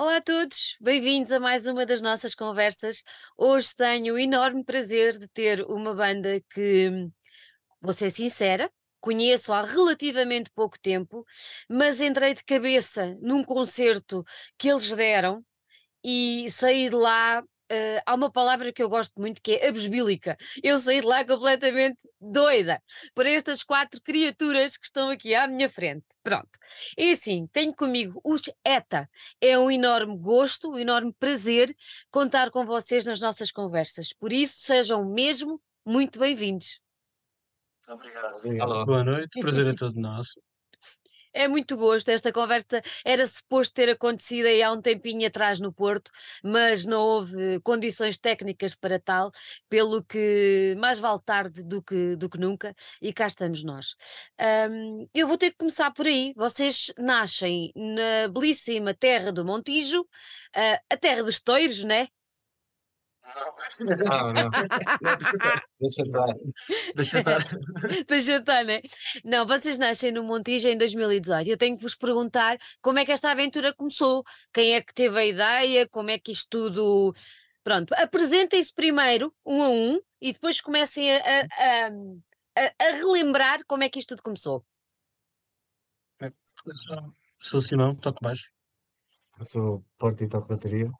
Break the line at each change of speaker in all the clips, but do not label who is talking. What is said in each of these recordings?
Olá a todos, bem-vindos a mais uma das nossas conversas. Hoje tenho o enorme prazer de ter uma banda que, vou ser sincera, conheço há relativamente pouco tempo, mas entrei de cabeça num concerto que eles deram e saí de lá. Eh, há uma palavra que eu gosto muito que é abesbílica. Eu saí de lá completamente doida por estas quatro criaturas que estão aqui à minha frente. Pronto. É assim, tenho comigo os ETA. É um enorme gosto, um enorme prazer contar com vocês nas nossas conversas. Por isso, sejam mesmo muito bem-vindos.
Obrigado,
Alô.
obrigado. Boa noite, prazer é todo nosso.
É muito gosto. Esta conversa era suposto ter acontecido aí há um tempinho atrás no Porto, mas não houve condições técnicas para tal, pelo que mais vale tarde do que, do que nunca, e cá estamos nós. Ahm, eu vou ter que começar por aí. Vocês nascem na belíssima terra do Montijo, ah, a terra dos toiros, né?
Não, não. Deixa estar.
Deixa estar.
Deixa eu estar, né? Não, vocês nascem no Montijo em 2018. Eu tenho que vos perguntar como é que esta aventura começou, quem é que teve a ideia, como é que isto tudo. Pronto, apresentem-se primeiro, um a um, e depois comecem a, a- a- a- relembrar como é que isto tudo começou.
Sou o Simão, toco baixo.
Eu sou Porto e toco bateria.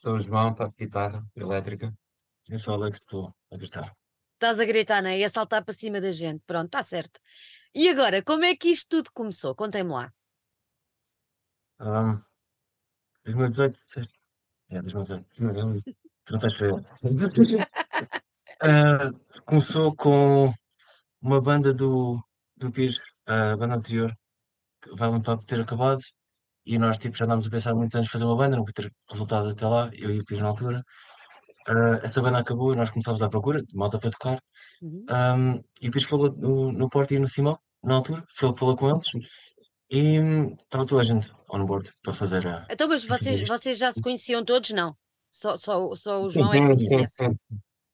Sou o João, toco guitarra elétrica. Eu sou o Alex, estou a gritar.
Estás a gritar, né? E a saltar para cima da gente. Pronto, está certo. E agora, como é que isto tudo começou? Contem-me lá.
Um, 2018, disseste? É, 2018. 2018. Tu não estás para ele. Ah, começou com uma banda do, do Pires, a banda anterior, que vai para ter acabado. E nós tipo, já andámos a pensar há muitos anos fazer uma banda, nunca ter resultado até lá, eu e o Pires na altura. Ah, essa banda acabou e nós começámos à procura de malta para tocar.
Uhum.
Um, e depois falou no, no Porto e no Simão, na altura, foi ele que falou com eles, e estava toda a gente on board para fazer a.
Então, mas vocês, vocês já se conheciam todos? Não. Só, só, só o
Sim,
João é que
sim,
conhecia.
sim, sim.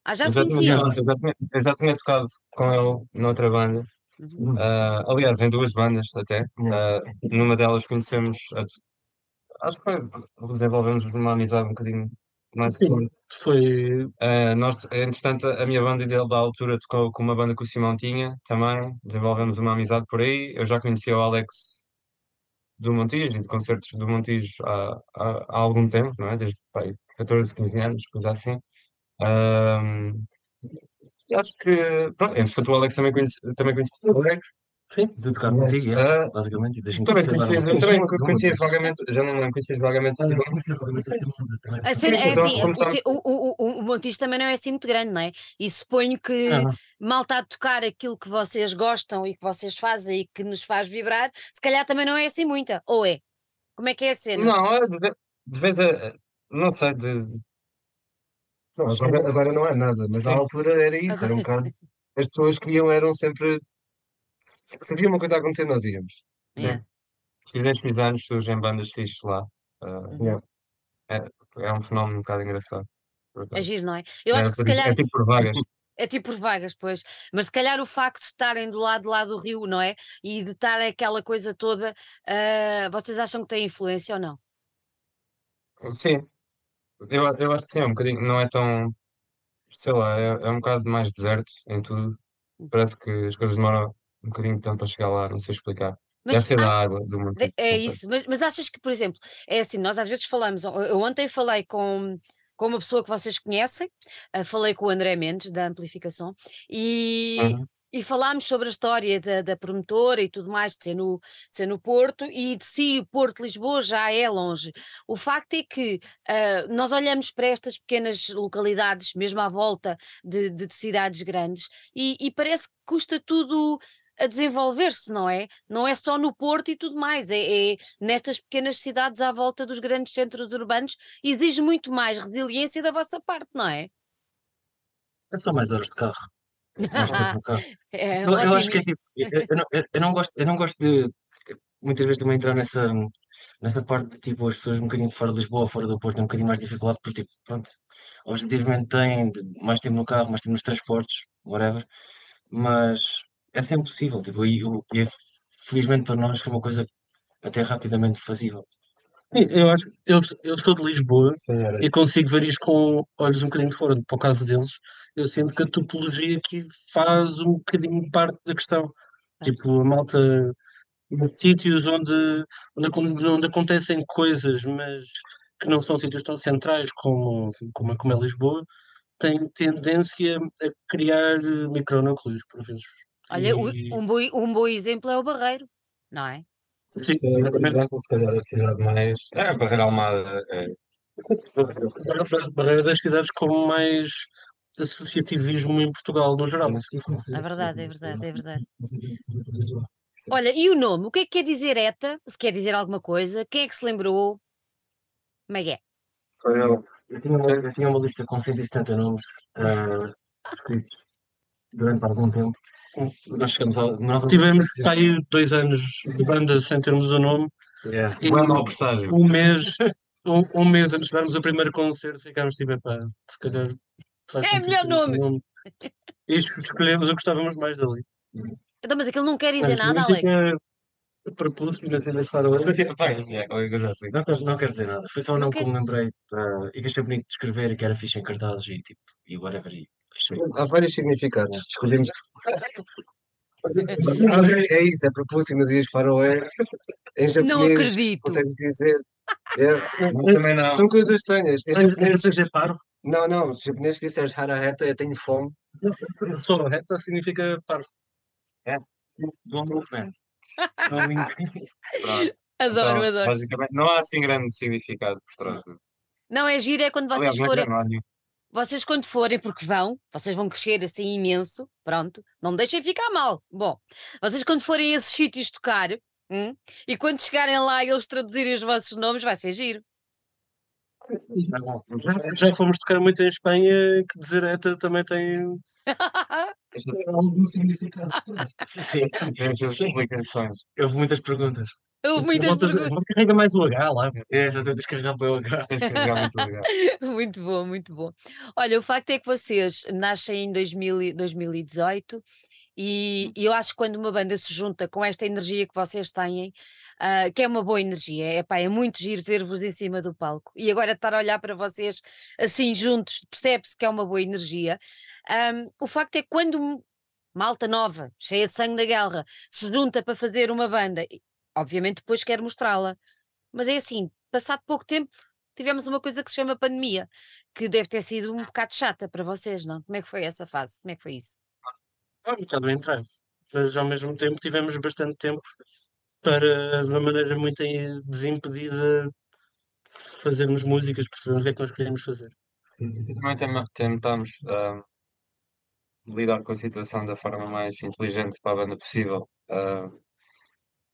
Ah, já
Eu
se conheciam?
eu já tinha, eu já tinha tocado com ele noutra banda.
Uhum.
Ah, aliás, em duas bandas até. Ah, numa delas conhecemos, a acho que foi, desenvolvemos uma amizade um bocadinho mais forte.
Foi.
Ah, nós, entretanto, a minha banda e dele da altura tocou com uma banda que o Simão tinha também. Desenvolvemos uma amizade por aí. Eu já conhecia o Alex do Montijo e de concertos do Montijo há, há, há algum tempo, não é? Desde pai, 14, 15 anos, coisa assim. E acho que, pronto, entretanto, o Alex também conhece, também conhece o Alex.
Sim.
De tocar contigo, é,
Ah,
basicamente, e
também
agora,
eu também
não
conheces
conheces.
vagamente, já não me lembro, conheces vagamente.
A cena é assim, o, o, o, Montijo também não é assim muito grande, não é? E suponho que
Não.
mal está a tocar aquilo que vocês gostam e que vocês fazem e que nos faz vibrar, se calhar também não é assim muita, ou é? Como é que é a cena?
Não, é de vez a, não sei, de,
Não, agora, agora não é nada, mas
Sim.
à altura era isso, era um bocado. As pessoas que iam eram sempre. Se havia uma coisa a acontecer, nós íamos.
É.
X 10 anos surgem bandas fixes lá. Ah,
Uhum.
é, é um fenómeno um bocado engraçado.
É giro, não é? Eu
É,
acho que se calhar
é tipo por vagas.
é tipo por vagas, pois, mas se calhar o facto de estarem do lado de lá do rio, não é? E de estar aquela coisa toda, ah, vocês acham que tem influência ou não?
Sim, eu, eu acho que sim, é um bocadinho, não é tão, sei lá, é, é um bocado mais deserto em tudo. Parece que as coisas demoram um bocadinho de tempo para chegar lá, não sei explicar.
Mas
Deve ser da água, do
De-
Montijo,
É
não sei.
isso, mas, mas achas que, por exemplo, é assim, nós às vezes falamos, eu eu ontem falei com, com uma pessoa que vocês conhecem, ah, falei com o André Mendes, da Amplificação, e,
Uhum.
E falámos sobre a história da, da promotora e tudo mais, de ser, no, de ser no Porto, e de si o Porto Lisboa já é longe. O facto é que ah, nós olhamos para estas pequenas localidades, mesmo à volta de, de- de cidades grandes, e, e parece que custa tudo a desenvolver-se, não é? Não é só no Porto e tudo mais, é, é nestas pequenas cidades à volta dos grandes centros urbanos, exige muito mais resiliência da vossa parte, não é?
É só mais horas de carro. É.
É
Eu, eu acho que é tipo, eu, não, eu- não gosto, eu não gosto de muitas vezes também entrar nessa, nessa parte de tipo as pessoas um bocadinho fora de Lisboa, fora do Porto, é um bocadinho mais dificuldade porque tipo, pronto, objetivamente têm mais tempo no carro, mais tempo nos transportes, whatever, mas é sempre possível, tipo, e, e é- felizmente para nós foi uma coisa até rapidamente fazível.
Sim, Eu acho que eu, eu sou de Lisboa
Senhora.
e consigo ver isto com olhos um bocadinho de fora, para o caso deles. Eu sinto que a topologia aqui faz um bocadinho parte da questão. Tipo, a malta de sítios onde, onde, onde acontecem coisas, mas que não são sítios tão centrais como, como, é- como é Lisboa, têm tendência a criar micronúcleos, por vezes.
Olha,
E-
um, bom, um bom exemplo é o Barreiro, não é?
Sim, exatamente.
exemplo, se calhar a cidade mais. É, Barreira Almada. É.
Barreira- das cidades com mais associativismo em Portugal, no geral.
É verdade, é verdade, é verdade. Olha, e o nome? O que é que quer dizer ETA? Se quer dizer alguma coisa? Quem é que se lembrou? Como é que é?
Eu. Eu tinha, uma, eu tinha uma lista com 170 nomes ah, escritos durante algum tempo. Nós chegamos ao. Nós
Tivemos aí dois anos de banda sem termos o nome.
Yeah.
E-
presságio.
Um mês, um, um mês antes de darmos o primeiro concerto, ficámos tipo, epá, se calhar faz
É melhor
o
nome.
E es- escolhemos o que gostávamos mais dali.
Então, mas aquilo não quer dizer
Portanto,
nada, Alex.
é, qualquer coisa assim. Não, quero- não quero dizer nada. Foi só um
Não
nome que me lembrei e que achei bonito de escrever e que era fixe em cartazes e tipo, e whatever. E.
Há vários significados. Escolhemos. É isso, é propúcio nas Ilhas Faroé. Em japonês,
Não acredito.
consegues dizer. Yeah.
Também não.
São coisas estranhas. Em japonês, não, não, se japonês disseres haraheta, eu tenho fome.
Só reta significa parvo.
Look, man.
Pronto.
Adoro,
Então,
adoro.
Basicamente, não há assim grande significado por trás.
Não, é giro, é quando vocês
Aliás, é
forem.
não há nenhum.
Vocês quando forem, porque vão, vocês vão crescer assim imenso, pronto, não me deixem ficar mal. Bom, vocês quando forem a esses sítios tocar, hum, e quando chegarem lá e eles traduzirem os vossos nomes, vai ser giro.
Já, já fomos tocar muito em Espanha, que dizer ETA também tem algum significado.
Sim,
Tem as suas explicações.
houve muitas perguntas.
Muitas
Volta-
perguntas.
Carrega mais o H lá.
É, só tens que carregar para
que carregar muito
bom, muito bom. Olha, o facto é que vocês nascem em 2000 e- 2018 e, e eu acho que quando uma banda se junta com esta energia que vocês têm, ah, que é uma boa energia, é, pá, é muito giro ver-vos em cima do palco. E agora estar a olhar para vocês assim juntos, percebe-se que é uma boa energia. Ahm, o facto é que quando malta nova, cheia de sangue da guerra, se junta para fazer uma banda, obviamente depois quer mostrá-la. Mas é assim, passado pouco tempo, tivemos uma coisa que se chama pandemia, que deve ter sido um bocado chata para vocês, não? Como é que foi essa fase? Como é que foi isso?
Ah, um bocado em trave. Mas ao mesmo tempo tivemos bastante tempo para, de uma maneira muito eh, desimpedida, fazermos músicas, percebermos o que é que nós queríamos fazer.
Também tem- tentamos ah, lidar com a situação da forma mais inteligente para a banda possível. Ah,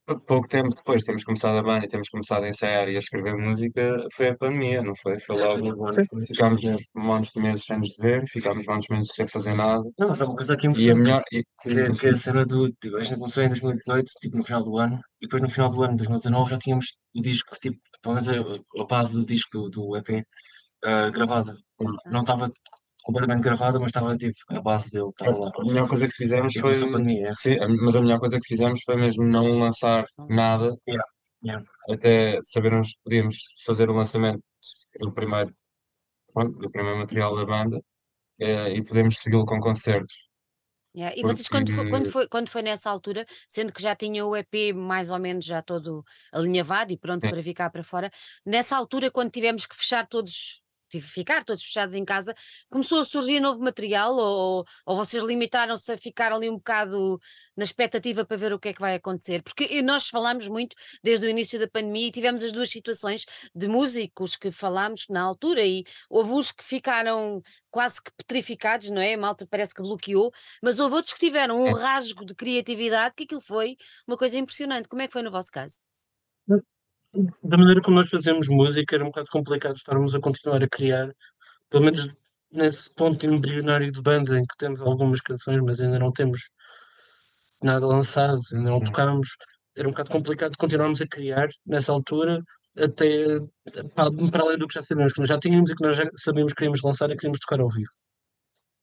pou- pouco tempo depois temos começado a banda e temos começado a ensaiar e a escrever música, foi a pandemia, não foi? Foi logo, ficámos montes de meses sem nos ver, ficámos montes de meses sem fazer nada.
Não, mas há uma coisa aqui
E a
importante.
melhor. E,
Que, que é a cena do. Tipo, a gente começou em 2018, tipo no final do ano, e depois no final do ano de 2019 já tínhamos o disco, tipo, pelo menos a, a base do disco do, do EP ah, gravada. Não estava completamente gravada, mas estava tipo, a base dele estava lá.
a melhor coisa que fizemos foi.
começou a pandemia, é.
Sim, mas a melhor coisa que fizemos foi mesmo não lançar nada
Yeah, yeah.
até sabermos que podíamos fazer o lançamento do primeiro, pronto, do primeiro material da banda eh, e podemos segui-lo com concertos.
Yeah, E vocês, quando foi, quando,
Porque-
foi, quando foi nessa altura, sendo que já tinham o EP mais ou menos já todo alinhavado e pronto
Sim.
para ficar para fora, nessa altura, quando tivemos que fechar todos, tive- ficar todos fechados em casa, começou a surgir novo material ou, ou vocês limitaram-se a ficar ali um bocado na expectativa para ver o que é que vai acontecer? Porque e nós falamos muito desde o início da pandemia e tivemos as duas situações de músicos que falámos na altura e houve uns que ficaram quase que petrificados, não é? A malta parece que bloqueou, mas houve outros que tiveram um rasgo de criatividade que aquilo foi uma coisa impressionante. Como é que foi no vosso caso?
Da maneira como nós fazemos música, era um bocado complicado estarmos a continuar a criar, pelo menos nesse ponto embrionário de banda em que temos algumas canções, mas ainda não temos nada lançado, ainda não
Sim.
tocámos. Era um bocado complicado continuarmos a criar nessa altura, até para, além do que já sabíamos, que nós já tínhamos e que nós já sabíamos que queríamos lançar e queríamos tocar ao vivo.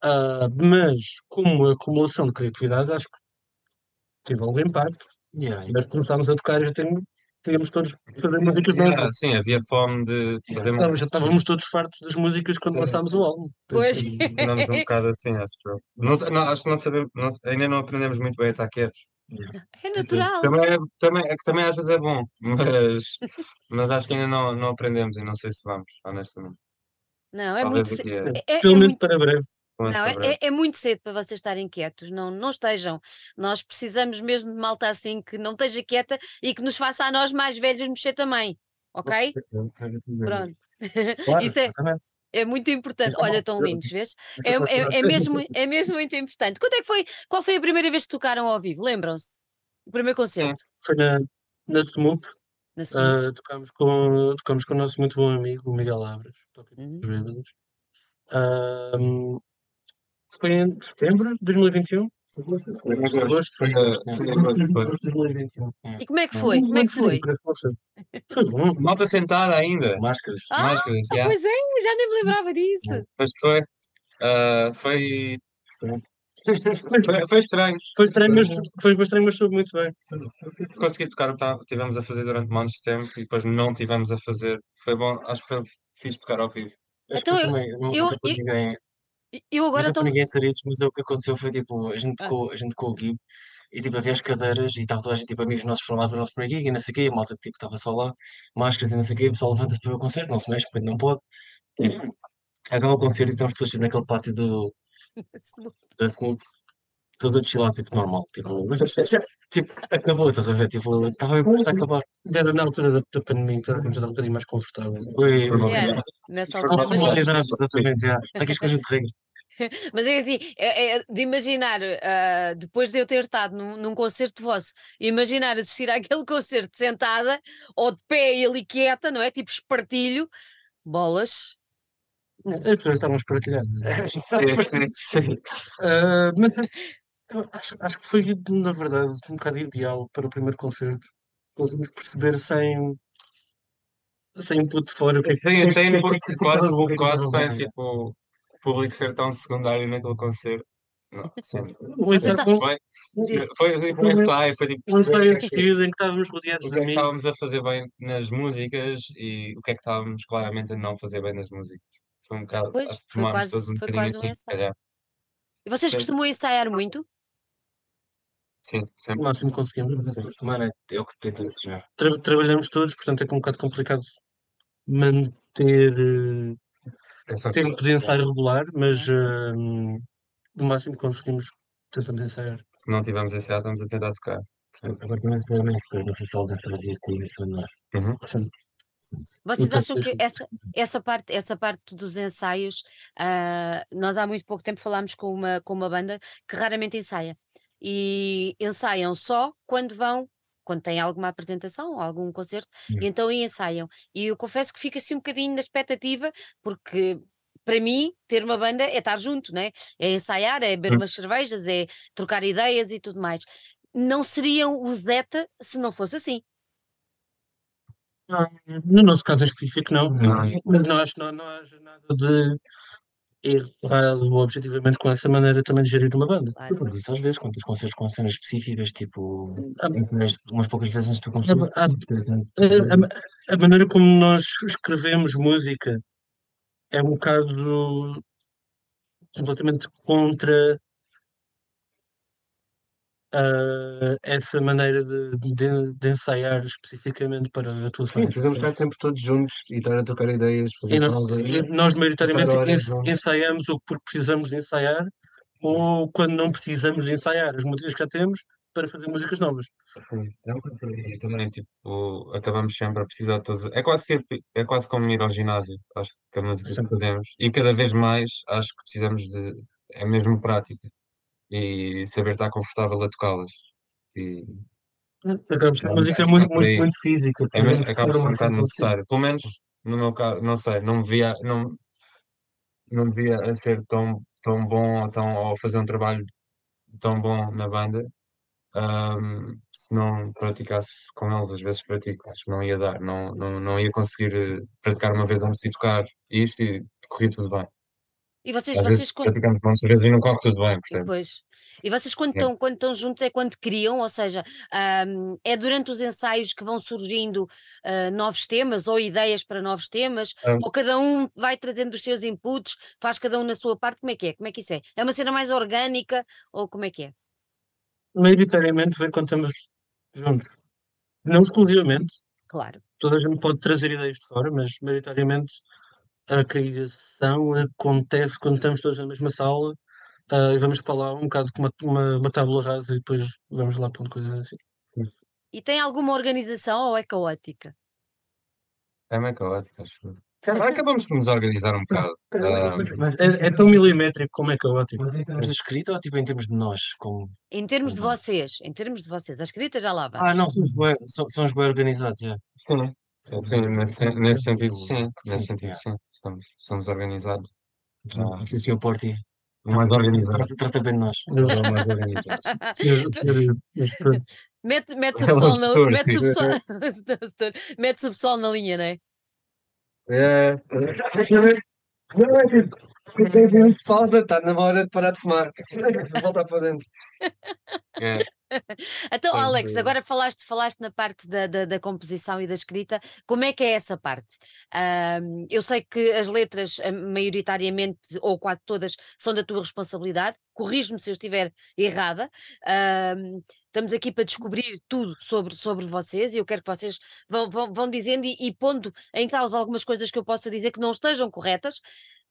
Ah, mas, como acumulação de criatividade, acho que teve algum impacto.
Yeah,
Nós começámos a tocar e já temos queríamos todos fazer músicas novas.
Ah, sim, havia fome de fazer
Então, já estávamos todos fartos das músicas quando
Sim,
lançámos o álbum.
Pois.
Andamos um bocado assim, acho eu. Não, acho que não sabemos, não- ainda não aprendemos muito bem a estar quietos.
É natural.
Também, é, também, é que também às vezes é bom, mas, mas acho que ainda não, não aprendemos e não sei se vamos, honestamente.
Não, é
Talvez
muito,
a-
é, é
Pelo menos
muito
para breve.
Não, é, é- é muito cedo para vocês estarem quietos, não, não estejam. Nós precisamos mesmo de malta assim que não esteja quieta e que nos faça a nós mais velhos mexer também, ok? Pronto.
Claro,
Isso é, é muito importante.
Isso é
Olha,
bom.
tão lindos, vês? É,
é
é, é mesmo, é mesmo muito importante. Quando é que foi? Qual foi a primeira vez que tocaram ao vivo? Lembram-se? O primeiro concerto?
Foi na, na Smoop,
Na
tocámos, com, tocámos com o nosso muito bom amigo, o Miguel Abras, toca
Uhum.
dos bêbados. Ahm, foi em setembro de 2021? Agosto,
Foi,
foi
foi,
agosto,
foi, foi.
agosto de 2021.
E como é que foi? Como é que foi?
Foi bom.
Malta sentada ainda,
Máscaras.
Ah,
máscaras,
ah,
já.
pois é, já nem me lembrava disso.
Mas foi, ah, foi, foi, foi estranho.
Foi estranho, mas, foi estranho, mas soube muito bem.
Consegui tocar o que tivemos a fazer durante montes de tempo e depois não tivemos a fazer. Foi bom, acho que foi fixe tocar ao vivo.
Acho
Então
que
eu-
também,
eu- eu-
ninguém,
Eu agora
nunca
estou.
ninguém saridos, mas é o que aconteceu foi tipo, a gente
Ah.
com, a gente com o gig e tipo havia as cadeiras e estava toda a gente, tipo, amigos nossos foram lá para o nosso primeiro gig e não sei o quê, a malta tipo estava só lá, máscaras e não sei o quê, o pessoal levanta-se para ver o concerto, não se mexe porque não pode. Acaba o concerto e estamos todos tipo, naquele pátio do, da Snoop, todos a chilar, tipo, normal, tipo, tipo, acabou, estás a ver, tipo, estava a começar a acabar.
Era na altura da, da pandemia, então a gente estava um bocadinho mais confortável.
Foi,
Yeah, nessa
Foi
altura,
exatamente, já. Está aqui as coisas de regra.
Mas é assim, é, é de imaginar, ah, depois de eu ter estado num, num concerto vosso, imaginar assistir àquele concerto sentada ou de pé e ali quieta, não é? Tipo espartilho, bolas.
As pessoas estavam espartilhadas.
Sim, sim.
Ah, mas eu acho, acho que foi, na verdade, um bocado ideal para o primeiro concerto. Conseguimos perceber sem, sem de fora o que é que
Sim,
é
sem,
que-
porque
é que estava
quase,
é
quase
estava
sem tipo, o público ser tão secundário naquele concerto. Não, sim.
O ensaio foi-
Foi, foi, foi um ensaio, foi tipo
um ensaio seguir em que estávamos rodeados
o
de
que é que estávamos a fazer bem nas músicas e o que é que estávamos claramente a não fazer bem nas músicas. Foi um bocado,
Pois,
acho que tomámos todos um bocadinho
um
assim, se calhar.
E vocês
Sim.
costumam ensaiar muito?
Sim,
O
sempre.
máximo que conseguimos.
Semana é o que tento desejar.
Tra- trabalhamos todos, portanto é um bocado complicado manter
Essa
tempo de ensaio regular, mas ah, o máximo que conseguimos tentamos ensaiar.
Se não tivermos ensaiado, estamos a tentar tocar.
Agora também minha escolha no festival da Faria com isso, é?
Uhum.
Portanto,
Vocês
Então,
acham que essa, essa, parte, essa parte dos ensaios, ah, nós há muito pouco tempo falámos com uma, com uma banda que raramente ensaia. E ensaiam só quando vão, quando têm alguma apresentação ou algum concerto, e então aí ensaiam. E eu confesso que fico assim um bocadinho na expectativa, porque para mim ter uma banda é estar junto, né? é ensaiar, é beber
Hum.
umas cervejas, é trocar ideias e tudo mais. Não seriam o Zeta se não fosse assim.
no nosso caso em específico, não.
Não.
Mas não acho não, não haja nada de errado objetivamente com essa maneira também de gerir uma banda.
Claro.
Disso às vezes, quando tens concertos com cenas específicas, tipo,
A,
ensaias umas poucas vezes antes do concerto.
a- a- a- a maneira como nós escrevemos música é um bocado completamente contra ah, essa maneira de, de- de ensaiar especificamente para
Sim,
atuações.
podemos estar sempre todos juntos e estar a trocar ideias, fazer
E, não-
pausas.
e nós maioritariamente
horas
ensaiamos o que porque precisamos de ensaiar ou quando não precisamos de ensaiar as músicas que já temos para fazer músicas novas.
Sim.
É um E também, tipo, acabamos sempre a precisar de todos. É quase, ser, é quase como ir ao ginásio, acho que a música que
Sim.
fazemos. E cada vez mais acho que precisamos de. É mesmo prática. E saber estar confortável a tocá-las. E
Acaba por ser música
é
muito, muito, muito física.
é, acaba por ser um bocado necessário. Pelo menos no meu caso, não sei, não me via, não, não me via a ser tão, tão bom ou, tão, ou fazer um trabalho tão bom na banda. ahm, se não praticasse com eles, às vezes pratico, acho que não ia dar, não, não, não ia conseguir eh, praticar uma vez antes de tocar isto e corria tudo bem.
E vocês,
Às
vocês
vezes
quando,
vezes e não corre tudo bem, portanto.
pois, e vocês quando
É.
estão quando estão juntos é quando criam, ou seja, ahm, é durante os ensaios que vão surgindo ah, novos temas ou ideias para novos temas,
Ah.
ou cada um vai trazendo os seus inputs, faz cada um na sua parte, como é que é? Como é que isso é? É uma cena mais orgânica ou como é que é?
Maioritariamente vem quando estamos juntos. Não exclusivamente,
Claro.
toda a gente pode trazer ideias de fora, mas maioritariamente a criação acontece quando estamos todos na mesma sala ah, e vamos para lá um bocado com uma, uma, uma tábula rasa e depois vamos lá pondo coisas assim.
E tem alguma organização ou é caótica?
É meio caótico, acho. eu. Acabamos por nos organizar um bocado. Ah,
É, é tão milimétrico como é caótico.
Mas em termos de escrita ou tipo em termos de nós? Como...
Em termos de vocês, em termos de vocês, a escrita já lá vai.
Ah, não, somos bem, somos bem organizados, já.
sim, sim, sim, nesse, sen- nesse sentido, sim. Nesse sentido, sim. Somos, somos organizados. Ah.
O Sr. Porti
O mais organizado.
trata, trata bem de nós.
É o mais organizado.
Senhor- senhor- senhor-
Mete, mete o
Ela
pessoal na,
setor,
mete o
sim.
pessoal, setor, mete o pessoal na linha, não é?
É. Não, é tipo, pausa, está na hora de parar de fumar. Voltar para dentro.
É,
Então, Alex, agora falaste, falaste na parte da, da, da composição e da escrita, como é que é essa parte? Ahm, eu sei que as letras, ah, maioritariamente, ou quase todas, são da tua responsabilidade, corrijo-me se eu estiver errada. Ahm, estamos aqui para descobrir tudo sobre, sobre vocês e eu quero que vocês vão, vão, vão dizendo e, e pondo em causa algumas coisas que eu possa dizer que não estejam corretas.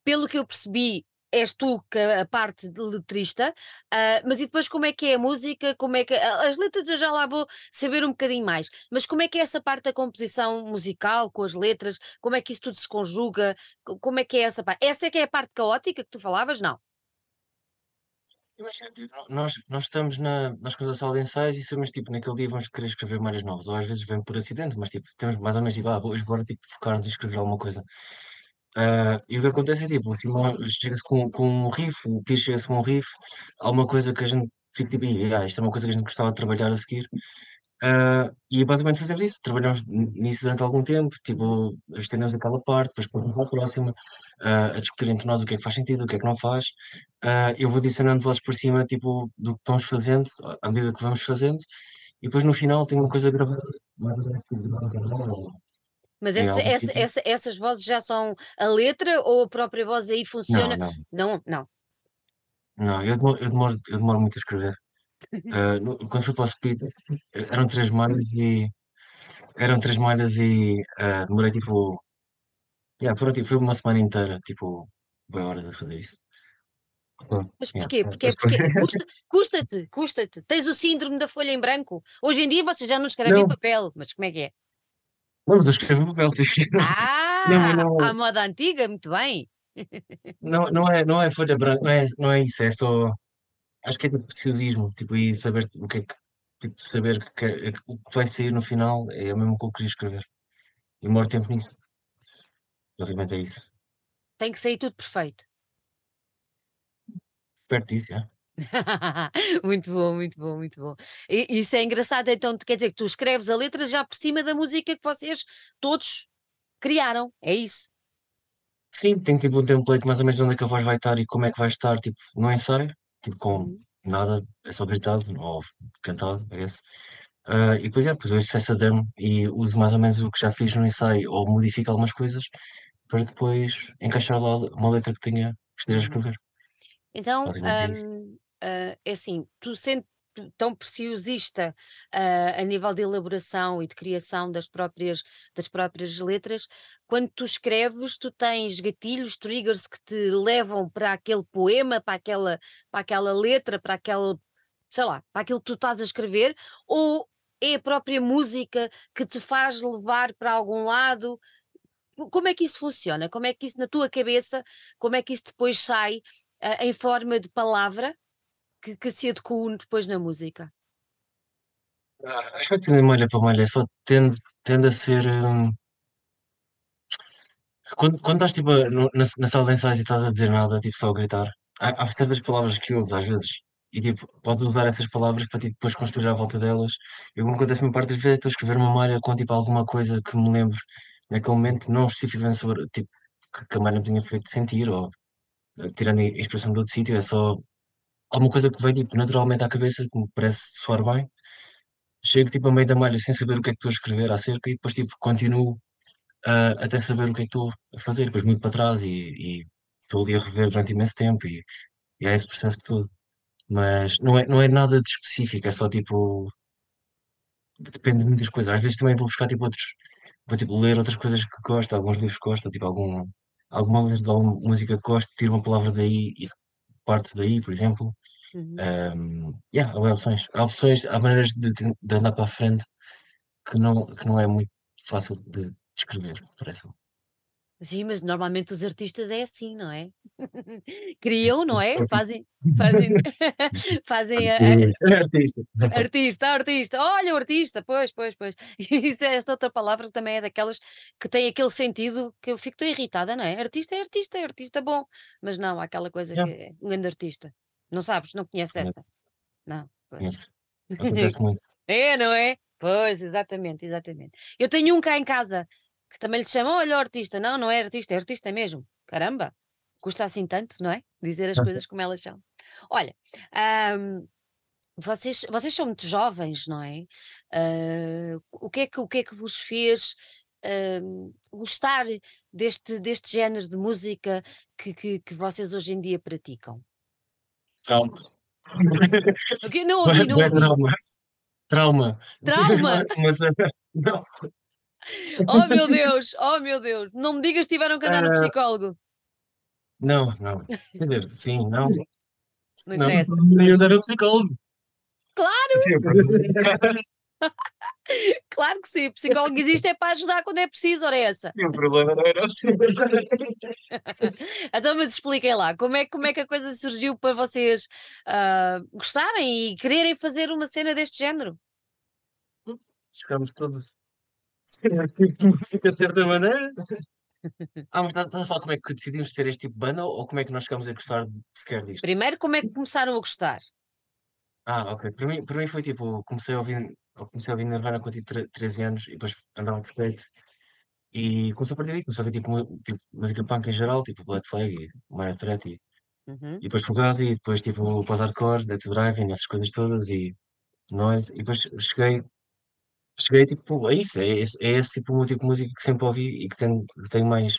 Pelo que eu percebi, és tu que a parte de letrista, ah, mas e depois como é que é a música, como é que as letras eu já lá vou saber um bocadinho mais, mas como é que é essa parte da composição musical com as letras, como é que isso tudo se conjuga, Co- como é que é essa parte? Essa é que é a parte caótica que tu falavas? Não.
Imagina, nós, nós estamos na, nós com a sala de ensaios e sabemos, tipo, naquele dia vamos querer escrever várias novas, ou às vezes vem por acidente, mas tipo, temos mais ou menos, tipo, ah, hoje bora tipo, focar-nos em escrever alguma coisa. Ah, e o que acontece é, tipo, Simão chega-se com, com um riff, o Pires chega-se com um riff, alguma coisa que a gente fica tipo, "Ih, ah, isto é uma coisa que a gente gostava de trabalhar a seguir. Ah, e basicamente fazemos isso, trabalhamos nisso durante algum tempo, tipo, estendemos aquela parte, depois passamos para a próxima, ah, a discutir entre nós o que é que faz sentido, o que é que não faz. Ah, eu vou adicionando vozes por cima, tipo, do que vamos fazendo, à medida que vamos fazendo, e depois no final tem uma coisa gravada, mais ou menos tipo, gravada, ou
Mas essa- essa- essa- essas vozes já são a letra ou a própria voz aí
Não,
funciona?
não,
Não, não.
não, eu demoro, eu demoro, eu demoro muito a escrever. Ah, no- quando fui para o Speed, eh, eram três malhas e eram três malhas e ah, demorei tipo, yeah, foram, tipo, foi uma semana inteira, tipo, boas horas a fazer isso.
Mas
Yeah.
porquê? Porquê? Porque custa- custa-te, custa-te. Tens o síndrome da folha em branco. Hoje em dia vocês já não escrevem em
Não.
papel, mas como é que é?
Não, mas eu escrevo em papel, sim.
Ah,
não.
à moda antiga, muito bem.
Não, não é, não é folha branca, não é, não é isso, é só. Acho que é tipo preciosismo, tipo, e saber o que é que. Tipo, saber que, é- o que vai sair no final é o mesmo que eu queria escrever. E demoro tempo nisso. Basicamente é isso.
Tem que sair tudo perfeito.
Perto disso, já.
muito bom, muito bom, muito bom. E, isso é engraçado, então quer dizer que tu escreves a letra já por cima da música que vocês todos criaram, é isso?
Sim, tem tipo um template mais ou menos de onde é que a voz vai estar e como é que vai estar, tipo, no ensaio, tipo, com
Uhum.
nada, é só gritado ou cantado, é esse. Ah, e depois é, depois eu ouço essa demo e uso mais ou menos o que já fiz no ensaio ou modifico algumas coisas para depois encaixar lá uma letra que tenha que esteja a
Uhum.
escrever.
Então,
Basicamente
ah, é assim, tu sendo tão preciosista ah, a nível de elaboração e de criação das próprias, das próprias letras, quando tu escreves, tu tens gatilhos, triggers que te levam para aquele poema, para aquela, para aquela letra, para aquela, sei lá, para aquilo que tu estás a escrever, ou é a própria música que te faz levar para algum lado? Co- Como é que isso funciona? Como é que isso, na tua cabeça, como é que isso depois sai ah, em forma de palavra que, que se adequa depois na música?
Acho que de malha para malha, só tende, tende a ser. hum, quando, quando estás tipo, na, na sala de ensaios e estás a dizer nada, tipo só a gritar, há, há certas palavras que usas às vezes, e tipo, podes usar essas palavras para ti depois construir à volta delas. E o que me acontece uma parte das vezes estou a escrever uma malha com tipo alguma coisa que me lembro naquele momento, não especificamente sobre tipo, que, que a malha me tinha feito sentir, ou eh, tirando a inspiração de outro sítio, é só alguma coisa que vem tipo, naturalmente à cabeça, que me parece soar bem. Chego tipo a meio da malha sem saber o que é que estou a escrever acerca e depois tipo continuo ah, até saber o que é que estou a fazer, depois muito para trás e, estou ali a rever durante imenso tempo e, e é esse processo todo. Mas não é, não é nada de específico, é só tipo. Depende de muitas coisas. Às vezes também vou buscar tipo outros. Vou tipo ler outras coisas que gosto, alguns livros que gosto, tipo algum, alguma letra de alguma música que gosto, tiro uma palavra daí e parto daí, por exemplo.
Uhum.
Um, yeah, há opções. Há opções, há maneiras de, de andar para a frente que não, que não é muito fácil de descrever, parece.
Sim, mas normalmente os artistas é assim, não é? Criam, não é? Fazem, fazem, fazem a, a-
artista.
artista, artista, olha o artista, pois, pois, pois. Isso é essa outra palavra que também é daquelas que tem aquele sentido que eu fico tão irritada, não é? Artista é artista, é artista bom, mas não, há aquela coisa
Yeah.
que é um grande artista. Não sabes? Não conheces
É.
essa? Não, pois.
Isso. Acontece muito.
É, não é? Pois, exatamente, exatamente. Eu tenho um cá em casa que também lhe chama, olha artista. Não, não é artista, é artista mesmo. Caramba, custa assim tanto, não é? Dizer as coisas como elas são. Olha, ahm, vocês, vocês são muito jovens, não é? Ah, o, que é que, o que é que vos fez ahm, gostar deste, deste género de música que, que, que vocês hoje em dia praticam?
Trauma.
O? Não ouvi, não ouvi.
trauma. Trauma.
Trauma?
Eh, não.
Oh meu Deus, oh meu Deus, não me digas que tiveram que andar no
Ah,
psicólogo.
Não, não. Quer dizer, sim, não.
Não interessa.
não ia dar ao psicólogo.
Claro,
Sim.
claro que sim. O psicólogo existe é para ajudar quando é preciso, ora é essa.
E o problema não era assim.
Então, mas expliquem lá, como é, como é que a coisa surgiu para vocês ah, gostarem e quererem fazer uma cena deste género?
Ficámos todos. Fica de certa maneira.
Ah, estás estás a falar como é que decidimos ter este tipo de banda ou como é que nós ficámos a gostar de sequer disto?
Primeiro, como é que começaram a gostar?
Ah, ok. Para mim, para mim foi tipo, comecei a ouvir, eu comecei a ouvir Nirvana quando tive tre- 13 anos e depois andava de skate e comecei a partir daí, comecei a ouvir tipo, mu- tipo, música punk em geral, tipo Black Flag e Minor Threat e,
Uhum.
e depois Fugazi e depois tipo post-hardcore, Death Driving, essas coisas todas e Noise e depois cheguei, cheguei tipo, a isso, é esse, é esse tipo, o tipo de música que sempre ouvi e que tenho, que tenho mais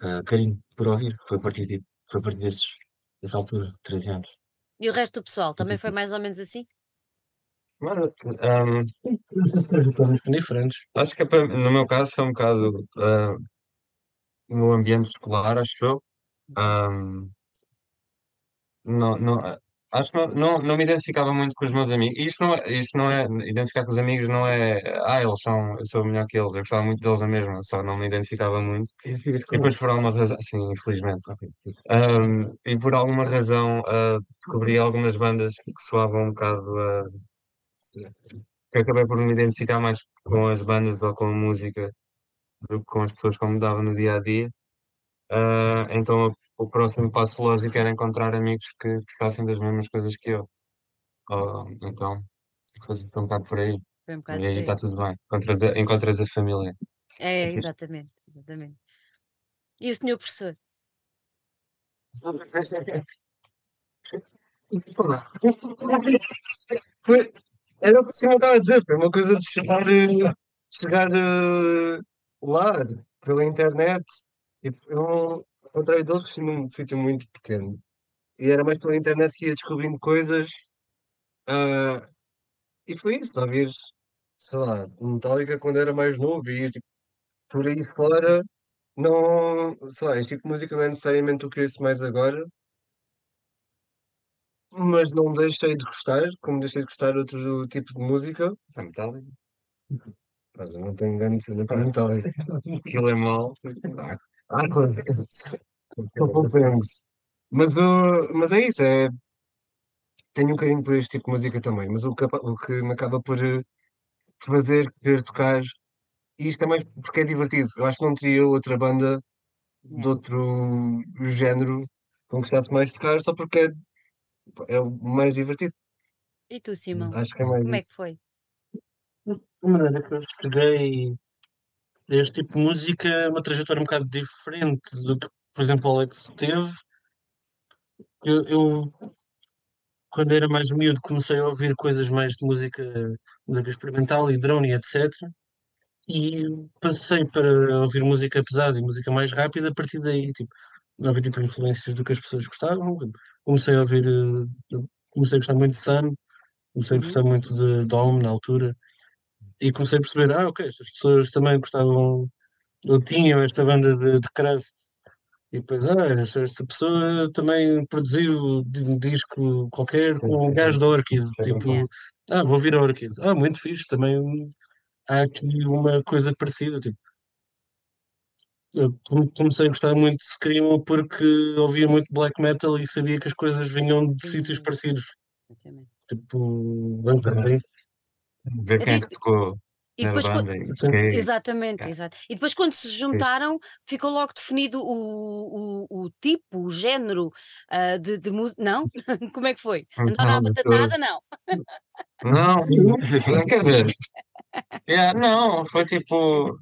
ah, carinho por ouvir. Foi a partir, de, foi a partir desses, dessa altura, 13 anos.
E o resto do pessoal também foi mais ou menos assim?
Mano, ahm,
Estamos diferentes.
acho que é no meu caso foi um bocado ah, no ambiente escolar, acho eu. Ahm, não, não, acho que não, não, não me identificava muito com os meus amigos. Isto não é, isto não é, identificar com os amigos não é, ah, eles são, eu sou melhor que eles. Eu gostava muito deles na mesma, só não me identificava muito.
E
depois por alguma razão, sim, infelizmente. Ahm, e por alguma razão ah, descobri algumas bandas que soavam um bocado ah, que acabei por me identificar mais com as bandas ou com a música do que com as pessoas como me dava no dia a dia. Ah, então o próximo passo lógico era encontrar amigos que gostassem das mesmas coisas que eu. Ah, então foi foi um bocado por aí.
Foi um bocado
E aí está tudo bem. Encontras a, encontras a família.
É,
É
exatamente, exatamente. E o senhor professor?
Foi, era o que o senhor estava a dizer, foi uma coisa de chegar, eh, chegar eh, lá, pela internet. E eu, ao contrário deles, cresci num sítio muito pequeno. E era mais pela internet que ia descobrindo coisas. ah, e foi isso, ouvir, sei lá, Metallica quando era mais novo e tipo, por aí fora. Não, sei lá, este tipo de música não é necessariamente o que eu ouço mais agora, mas não deixei de gostar, como deixei de gostar outro tipo de música.
É Metallica.
Mas eu não tenho grande cena para Metallica.
Aquilo é mau.
Há coisas. Estou poupantes. Mas, o, mas é isso, é, tenho um carinho por este tipo de música também, mas o que, apa- o que me acaba por eh, fazer querer tocar, e isto é mais porque é divertido. Eu acho que não teria outra banda de
É.
outro género com que gostasse mais de tocar, só porque é, é o mais divertido.
E tu, Simão?
Acho que é mais
Como é que
isso.
foi?
A maneira que eu cheguei este tipo de música é uma trajetória um bocado diferente do que, por exemplo, o Alex teve. Eu, eu, quando era mais miúdo, comecei a ouvir coisas mais de música, música experimental e drone etc. E passei para ouvir música pesada e música mais rápida a partir daí, tipo, não havia tipo influências do que as pessoas gostavam. Comecei a ouvir, eh, comecei a gostar muito de Sun, comecei a
Uhum.
gostar muito de Dom na altura. E comecei a perceber, ah, ok, estas pessoas também gostavam, ou tinham esta banda de, de crust. E depois, ah, esta, esta pessoa também produziu um disco qualquer com um gajo da Orchid. Tipo, ah, vou ouvir a Orchid. Ah, muito fixe, também há aqui uma coisa parecida. Tipo, eu come- comecei a gostar muito de Screamo porque ouvia muito black metal e sabia que as coisas vinham de sítios
Uhum.
parecidos. Tipo, ver.
Ver quem é que tocou
E depois,
banda quem.
exatamente,
Yeah.
exato. E depois quando se juntaram, ficou logo definido o, o, o tipo, o género ah, de, de música. Não? Como é que foi? Andaram
Não,
batatada?
todo.
Não.
Não, quer dizer, yeah, não, foi tipo.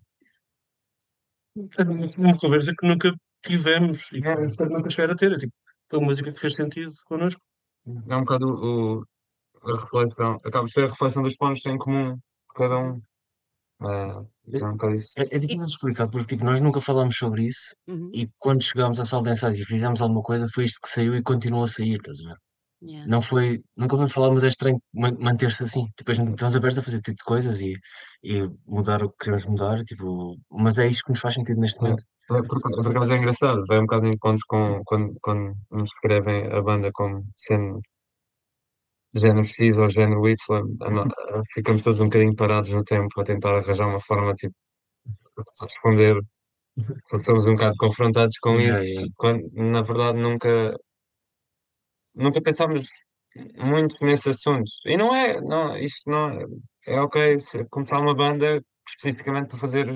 Uma conversa que nunca tivemos e que eu espero nunca chegar a ter. é Tipo, foi uma música que fez sentido connosco.
É um bocado o, a reflexão, acaba por ser a reflexão dos pontos em comum de cada um. É um bocado isso.
É, é difícil de explicar, porque tipo, nós nunca falámos sobre isso
Uhum.
e quando chegámos à sala de ensaios e fizemos alguma coisa, foi isto que saiu e continuou a sair, estás a ver?
Yeah.
Não foi, nunca foi falar, mas é estranho man- manter-se assim. Tipo, a gente estamos abertos a fazer tipo de coisas e, e mudar o que queremos mudar, tipo, mas é isto que nos faz sentido neste
É,
momento.
é, por, por acaso é engraçado, vai um bocado de encontro com quando, quando nos descrevem a banda como sendo género X ou género Y, a- ficamos todos um bocadinho parados no tempo a tentar arranjar uma forma tipo, de responder, porque somos um bocado confrontados com isso, quando na verdade nunca, nunca pensámos muito nesse assunto. E não é, não, isto não é, é ok começar uma banda especificamente para fazer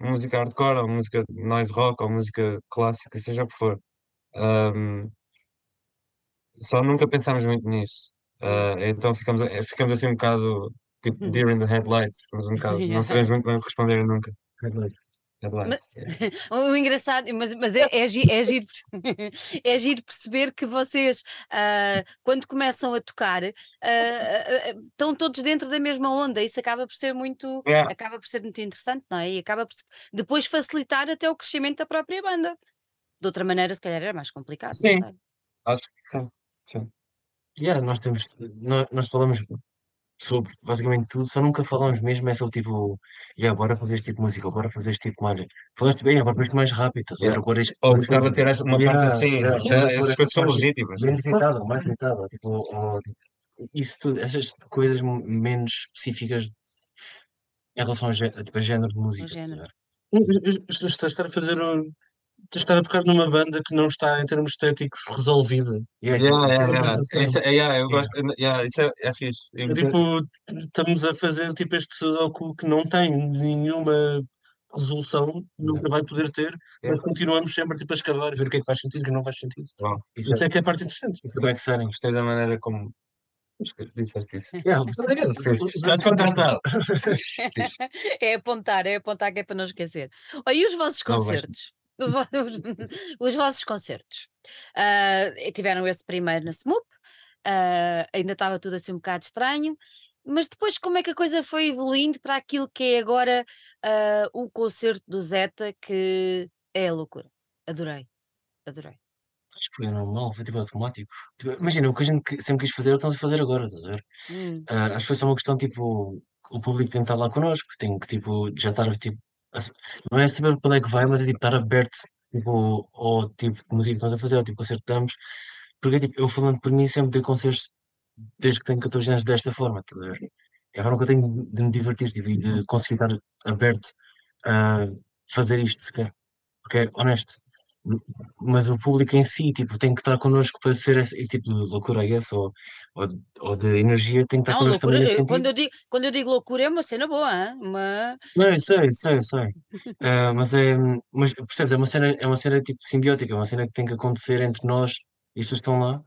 música hardcore, ou música noise rock, ou música clássica, seja o que for. Ahm, só nunca pensámos muito nisso. Ah, então ficamos, eh, ficamos assim um bocado tipo
Uhum.
deer in the headlights, ficamos um bocado, não sabemos muito bem responder nunca. Headlights, yeah.
O engraçado, mas, mas é, é, gi- é, giro, é giro perceber que vocês, ah, quando começam a tocar, ah, ah, estão todos dentro da mesma onda. Isso acaba por ser muito,
Yeah.
acaba por ser muito interessante, não é? E acaba por depois facilitar até o crescimento da própria banda. De outra maneira, se calhar era mais complicado, não
Sim.
sei.
Acho que sim.
Yeah, nós temos, nós, nós falamos sobre basicamente tudo, só nunca falámos mesmo, é sobre tipo, yeah, bora fazer este tipo de música, bora fazer este tipo de malha. Falaste bem, agora isto mais rápido, estás a ver?
Yeah.
Agora isto.
Ou gostava de ter esta- uma
Yeah,
parte assim,
yeah,
é-
bora
essas coisas são
parte
legítimas.
Bem limitada, mais limitada, tipo, ou- isso tudo, essas coisas menos específicas em relação ao gé- tipo, a género de música, estás a
género.
ver?
A estar a fazer um. Estás a estar a tocar numa banda que não está, em termos estéticos, resolvida.
Isso é
yeah,
muito
yeah.
interessante.
Isso é- yeah, eu gosto, yeah, isso é, é fixe.
É
Eu-
tipo, estamos a fazer tipo este sudoku que não tem nenhuma resolução, nunca vai poder ter, mas continuamos sempre tipo, a escavar, a ver o que é que faz sentido e o que não faz sentido.
Bom,
Isso
Isso
é,
é que é a parte interessante.
isso é exciting.
gostei da maneira como disseste isso. Fixe. Estás contratado.
É apontar, é apontar que é para não esquecer. Olha, e os vossos
Não
concertos? Os, vo- os vossos concertos? Ah, tiveram esse primeiro na SMUP, ah, ainda estava tudo assim um bocado estranho, mas depois como é que a coisa foi evoluindo para aquilo que é agora ah, o concerto do Zeta, que é a loucura. Adorei, adorei.
Acho que foi normal, foi tipo automático. Tipo, imagina, o que a gente sempre quis fazer estamos a fazer agora, estás a ver?
Hum,
acho que foi só uma questão, tipo, o público tem que estar lá connosco, tem que, tipo, já estar, tipo, não é saber para onde é que vai, mas é, tipo, estar aberto, tipo, ao tipo de música que estamos a fazer, ao tipo concerto que damos. Porque, tipo, eu falando por mim, sempre dei concertos desde que tenho 14 anos desta forma, estás a? É a forma que eu tenho de me divertir, tipo, e de conseguir estar aberto a fazer isto, sequer. Porque é honesto. Mas o público em si, tipo, tem que estar connosco para ser esse, esse tipo de loucura, I guess, ou, ou, de- ou de energia, tem que estar
Não,
connosco
loucura,
também nesse
eu- quando,
sentido.
eu digo, quando eu digo loucura é uma cena boa, hein? uma...
Não, eu sei, eu sei, eu sei. Ah, mas é, mas percebes, é uma cena, é uma cena tipo simbiótica, é uma cena que tem que acontecer entre nós e as pessoas que estão lá.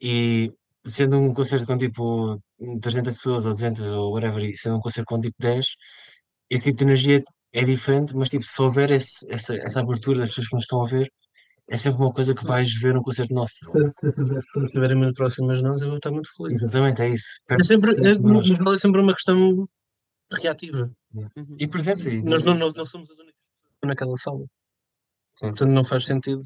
E sendo um concerto com tipo 300 pessoas ou 200 ou whatever, e sendo um concerto com tipo 10, esse tipo de energia é diferente, mas tipo, se houver esse- essa, essa abertura das pessoas que nos estão a ver, é sempre uma coisa que vais ver no concerto nosso.
Se, se, se as pessoas estiverem muito próximas de nós, eu vou estar muito feliz.
Exatamente, é isso.
É sempre, é, no geral, é sempre uma questão reativa.
Uhum.
E presença. E,
Nós não, não, não somos as únicas pessoas naquela sala.
Sim.
Portanto, não faz sentido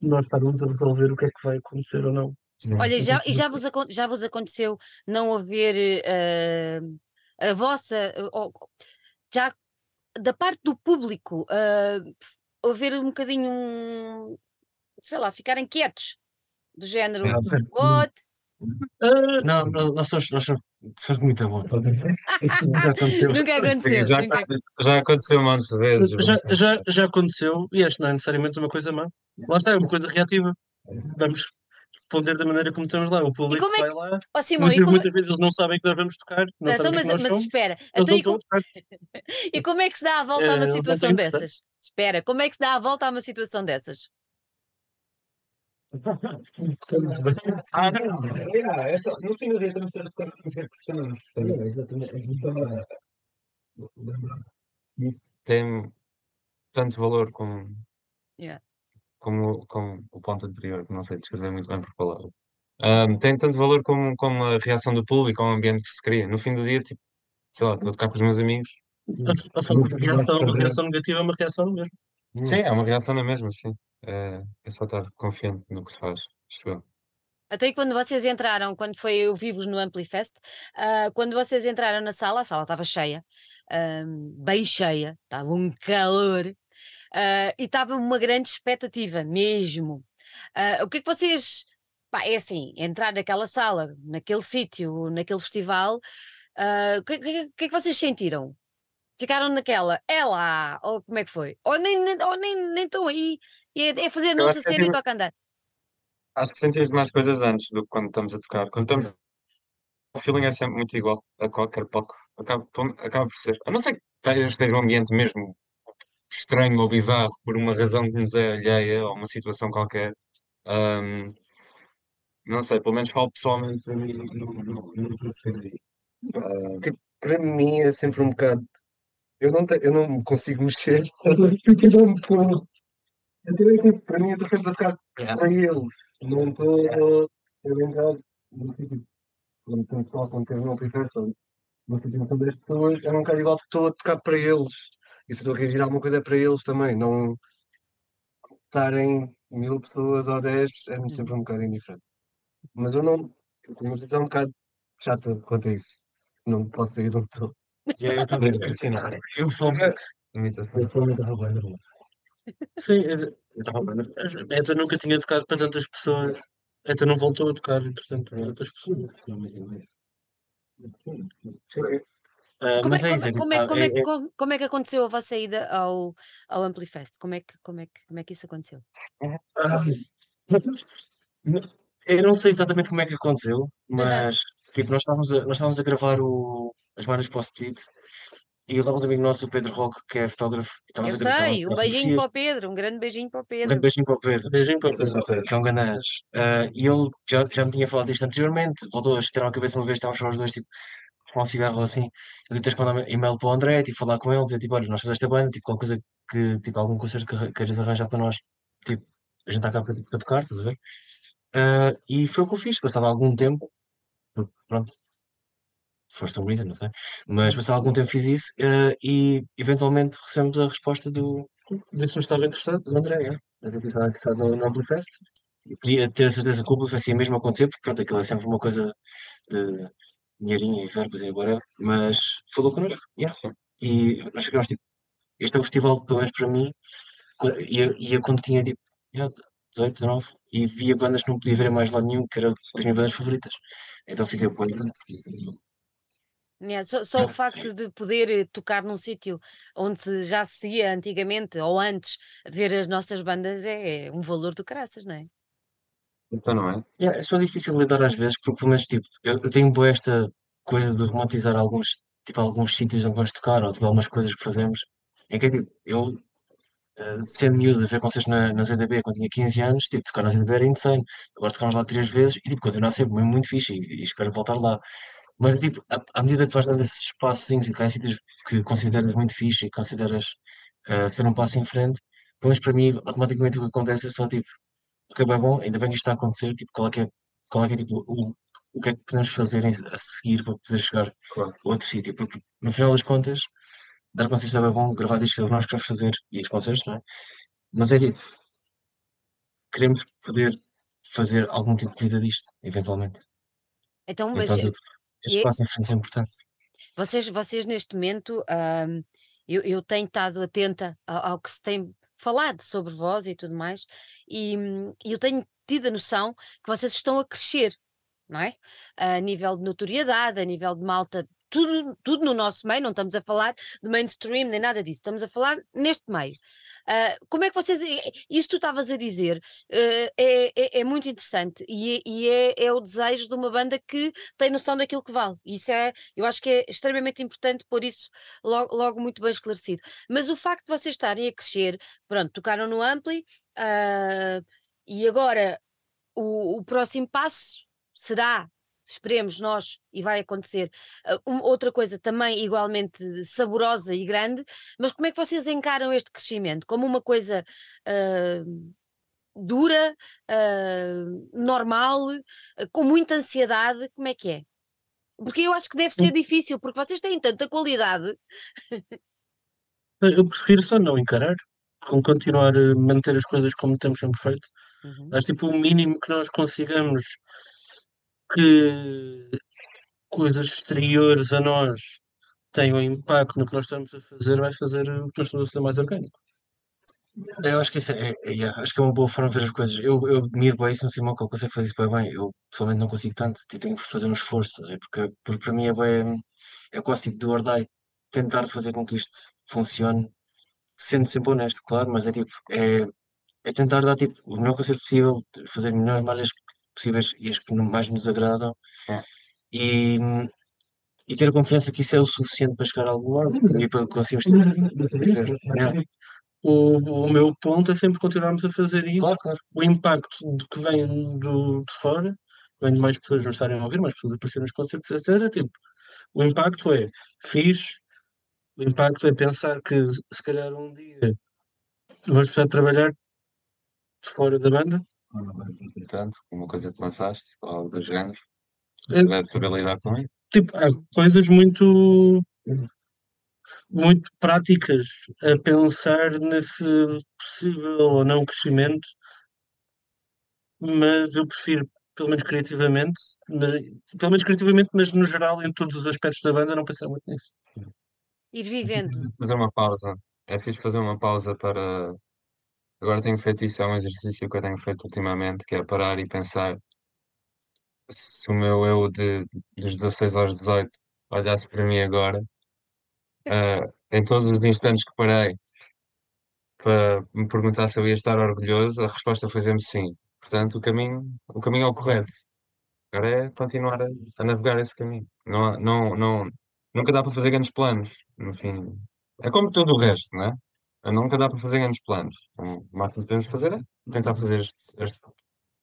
nós estarmos a resolver o que é que vai acontecer ou não.
Sim.
Olha, já, e já vos, acon- já vos aconteceu não haver eh, a vossa. ou- já da parte do público eh, haver um bocadinho. um, sei lá, ficarem quietos, do género.
Sim.
What?
Ah,
Não, não, nós somos, nós somos, somos muito bons. Nunca aconteceu.
Nunca aconteceu.
Já,
nunca-
já aconteceu montes de vezes.
já, já, já aconteceu, e acho que não é necessariamente uma coisa má. Lá está, é uma coisa reativa. Vamos responder da maneira como estamos lá. O público
como é
vai lá.
Ó Simão, e
Muitas,
como,
muitas vezes eles não sabem que nós vamos tocar, não
então,
sabem
mas,
que nós
mas
somos.
espera, então, e,
estão
co-
a tocar.
e como é que se dá a volta a
Eh,
uma
não
situação dessas? Espera, como é que se dá a volta a uma situação dessas?
Ah, não, é, é só, no fim do dia de ter que fazer questões.
Exatamente.
Tem tanto valor como,
Yeah.
Como, como o ponto anterior, que não sei descrever muito bem por palavra. Ahm, tem tanto valor como, como a reação do público ao ambiente que se cria. No fim do dia, tipo, sei lá, estou a tocar com os meus amigos.
A, a reação, uma reação negativa é uma reação mesmo.
Sim, é uma reação na mesma, sim. É, é só estar confiante no que se faz, acho eu.
Até aí quando vocês entraram, quando foi eu vi-vos no Amplifest, ah, quando vocês entraram na sala, a sala estava cheia, bem cheia, estava um calor, ah, e estava uma grande expectativa mesmo. Ah, o que é que vocês, pá, é assim, entrar naquela sala, naquele sítio, naquele festival, ah, o que, que- que é que vocês sentiram? Ficaram naquela, é lá, ou como é que foi? Ou nem, nem, ou nem, nem estão aí, e é, é fazer a nossa
que
cena e
senti-
toca andar.
Acho que sentimos mais coisas antes do que quando estamos a tocar. Quando estamos. O feeling é sempre muito igual a qualquer palco. Acaba, por- acaba por ser. A não ser que esteja esteja um ambiente mesmo estranho ou bizarro por uma razão que nos é alheia ou uma situação qualquer. Ahm, não sei, pelo menos falo pessoalmente para mim, não, não, não preferi. Ah,
Tipo, para mim é sempre um bocado. Eu não, te- eu não me consigo mexer. Eu é tipo, para mim eu estou sempre a tocar para eles. Não estou a entrar no sítio. Quando tenho pessoal, quando tens uma no sítio com 10 pessoas, é um bocado igual porque estou a tocar para eles. E se estou a reagir a alguma coisa é para eles também. Não estarem mil pessoas ou 10 é-me sempre um bocado indiferente. Mas eu não. Eu tenho uma posição um bocado chata quanto a isso. Não posso sair de onde estou.
E aí eu também. Eu sou
imitação.
eu sou muito arrogante.
Sim, a Eta nunca tinha tocado para tantas pessoas. Eta não voltou a tocar, entretanto, para outras pessoas.
É,
mas é é tipo,
como é-
ah,
como é
é-
que-
é-
como- como é que aconteceu a vossa ida ao, ao Amplifest? Como é, que, como, é que, como é que isso aconteceu?
Ah, Eu não sei exatamente como é que aconteceu, mas tipo, nós estávamos a, nós estávamos a gravar o, as bandas para o Split e lá um amigo nosso, o Pedro Roque, que é fotógrafo, e
Eu
estávamos a gravar
sei, um beijinho para o Pedro, um grande beijinho para o
Um
Pedro.
grande beijinho para o Pedro,
Beijinho para o Pedro.
que é um grande anjo. Ah, e ele já, já me tinha falado disto anteriormente, voltou a estirar a cabeça uma vez, estávamos só os dois, tipo, com um cigarro assim. Eu tentei mandar e-mail para o André, tipo, falar com ele, dizer, tipo, olha, nós fazemos esta banda, tipo, qualquer coisa que, tipo, algum concerto que queiras arranjar para nós, tipo, a gente está cá para, para tocar, estás a ver? Ah, e foi o que eu fiz, passado algum tempo, pronto, for some reason, não sei, mas passado algum tempo fiz isso, ah, e eventualmente recebemos a resposta do,
Disse-me que estava interessado.
do André, é. A gente estava interessado no, no Amplifest. E podia ter a certeza que o Amplifest ia mesmo acontecer, porque pronto, aquilo é sempre uma coisa de dinheirinho e verbas e whatever, mas falou connosco, yeah. E nós ficámos tipo, este é o festival, pelo menos para mim, ia, ia quando tinha tipo, yeah, 18, 19, e via bandas que não podia ver mais lado nenhum, que era das minhas bandas favoritas. Então fiquei, pô,
É, só, só o facto de poder eh, tocar num sítio onde já se ia antigamente ou antes ver as nossas bandas é um valor do caraças, não é?
Então não é?
Yeah, é só difícil lidar às vezes, porque pelo menos tipo, eu, eu tenho boa esta coisa de romantizar alguns, tipo, alguns sítios onde vamos tocar, ou tipo, algumas coisas que fazemos. É que é tipo, eu eh, sendo miúdo ver concertos na, na ZDB quando tinha 15 anos, tipo, tocar na ZDB era insane. Agora tocámos lá três vezes e tipo, continua a ser mesmo muito fixe e, e espero voltar lá. Mas tipo, à, à medida que vais dando esses espaços e que há sítios que consideras muito fixe e consideras eh, ser um passo em frente, pelo menos para mim, automaticamente o que acontece é só tipo, ok, bem bom, ainda bem que isto está a acontecer, tipo, qual é que é, qual é que é tipo, o, o que é que podemos fazer a seguir para poder chegar
Claro.
a outro sítio, porque no final das contas, dar concertos é bem bom, gravar discos é nós queremos fazer, e os concertos, não é? Mas é tipo, queremos poder fazer algum tipo de vida disto, eventualmente.
Então, mas
Então, tipo, este passo em frente é importante.
vocês, vocês neste momento, ahm, eu, eu tenho estado atenta ao, ao que se tem falado sobre vós e tudo mais, e, hum, e eu tenho tido a noção que vocês estão a crescer, não é? A nível de notoriedade, a nível de malta, tudo, tudo no nosso meio, não estamos a falar de mainstream nem nada disso, estamos a falar neste meio. Ah, como é que vocês. Isso tu estavas a dizer eh, é, é, é muito interessante e, é- e é, é o desejo de uma banda que tem noção daquilo que vale. Isso é, eu acho que é extremamente importante pôr isso logo, logo muito bem esclarecido. Mas o facto de vocês estarem a crescer, pronto, tocaram no Ampli ah, e agora o, o próximo passo será, esperemos nós, e vai acontecer, ah, um- outra coisa também igualmente saborosa e grande, mas como é que vocês encaram este crescimento? Como uma coisa ah, dura, ah, normal, ah, com muita ansiedade? Como é que é? Porque eu acho que deve ser difícil, porque vocês têm tanta qualidade.
Eu prefiro só não encarar, com continuar a manter as coisas como temos sempre feito. Acho tipo o mínimo que nós consigamos que coisas exteriores a nós tenham impacto no que nós estamos a fazer, vai fazer o que nós estamos a fazer mais orgânico.
Eu acho que isso é, é- yeah, acho que é uma boa forma de ver as coisas. Eu, eu admiro bem isso no Simão, que ele consegue fazer isso bem bem. Eu pessoalmente não consigo tanto, tenho que fazer um esforço, porque, porque para mim é bem, é quase tipo do or die, tentar fazer com que isto funcione, sendo sempre honesto, claro, mas é tipo, é, é tentar dar tipo, o melhor concerto possível, fazer melhores malhas possíveis e as que mais nos agradam
É.
e, e ter a confiança que isso é o suficiente para chegar a algum lado e para conseguirmos tipo, yeah.
O, o meu ponto é sempre continuarmos a fazer isso.
Claro, claro.
O impacto de que vem do, de fora, vem de mais pessoas nos estarem a ouvir, mais pessoas a aparecer nos concertos, etc. Tipo, o impacto é fixe, o impacto é pensar que se calhar um dia vamos precisar de trabalhar fora da banda.
Portanto, uma coisa que lançaste, ou algo do género,
É,
deve saber lidar com isso.
tipo, há coisas muito muito práticas a pensar nesse possível ou não crescimento, mas eu prefiro, pelo menos criativamente, mas, pelo menos criativamente, mas no geral, em todos os aspectos da banda, não pensar muito nisso.
Ir vivendo.
Fazer uma pausa. É fixe fazer uma pausa para. Agora tenho feito isso, é um exercício que eu tenho feito ultimamente, que é parar e pensar se o meu eu de, dos 16 aos 18 olhasse para mim agora, ah, em todos os instantes que parei para me perguntar se eu ia estar orgulhoso, a resposta foi sempre sim. Portanto, o caminho, o caminho é o correto. Agora é continuar a, a navegar esse caminho. Não, há- não, não, nunca dá para fazer grandes planos, no fim. É como tudo o resto, não é? Nunca dá para fazer grandes planos. O máximo que podemos fazer é tentar fazer as, as,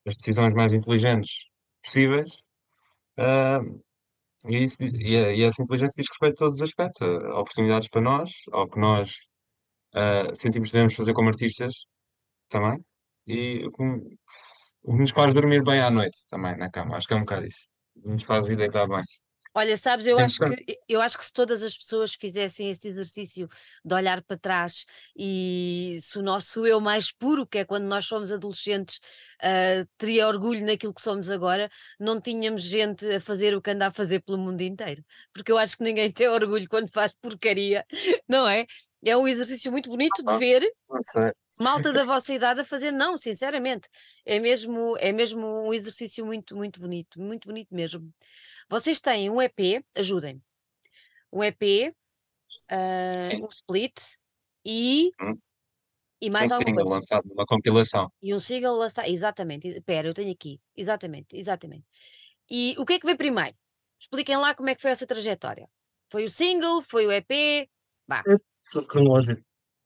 as decisões mais inteligentes possíveis. ah, e, isso, e, e essa inteligência diz respeito a todos os aspectos, a oportunidades para nós, ao que nós ah, sentimos que devemos fazer como artistas também, e o que, nos faz dormir bem à noite também na cama. Acho que é um bocado isso. Nos faz ir deitar bem.
Olha, sabes, eu
Sim,
acho que eu acho que se todas as pessoas fizessem esse exercício de olhar para trás e se o nosso eu mais puro, que é quando nós somos adolescentes, ah, teria orgulho naquilo que somos agora, não tínhamos gente a fazer o que anda a fazer pelo mundo inteiro. Porque eu acho que ninguém tem orgulho quando faz porcaria, não é? É um exercício muito bonito de ver malta da vossa idade a fazer, não, sinceramente, é mesmo, é mesmo um exercício muito, muito bonito, muito bonito mesmo. Vocês têm um EP, ajudem-me, um EP, ah,
Sim.
um split e,
Hum.
e mais
um
alguma
single
coisa.
lançado numa compilação.
E um single lançado, exatamente, espera, eu tenho aqui, exatamente, exatamente. E o que é que veio primeiro? Expliquem lá como é que foi essa trajetória. Foi o single, foi o EP, vá.
Cronológico.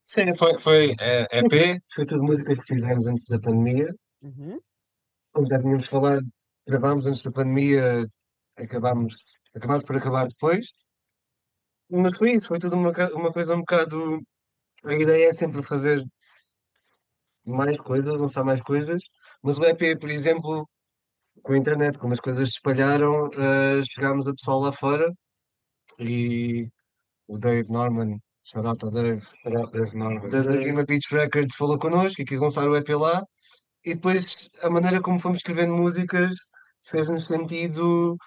Sim, foi, foi é, EP,
Foi tudo músicas que fizemos antes da pandemia.
Uhum.
Como já tínhamos falado, gravámos antes da pandemia, acabámos, acabámos por acabar depois. Mas foi isso, foi tudo uma, uma coisa um bocado. A ideia é sempre fazer mais coisas, lançar mais coisas, mas o EP, por exemplo, com a internet, como as coisas se espalharam, eh, chegámos a pessoal lá fora e o Dave Norman, shout out ao Dave,
Deve Norman.
da da Game Beach Records falou connosco e quis lançar o EP lá. E depois a maneira como fomos escrevendo músicas fez-nos sentido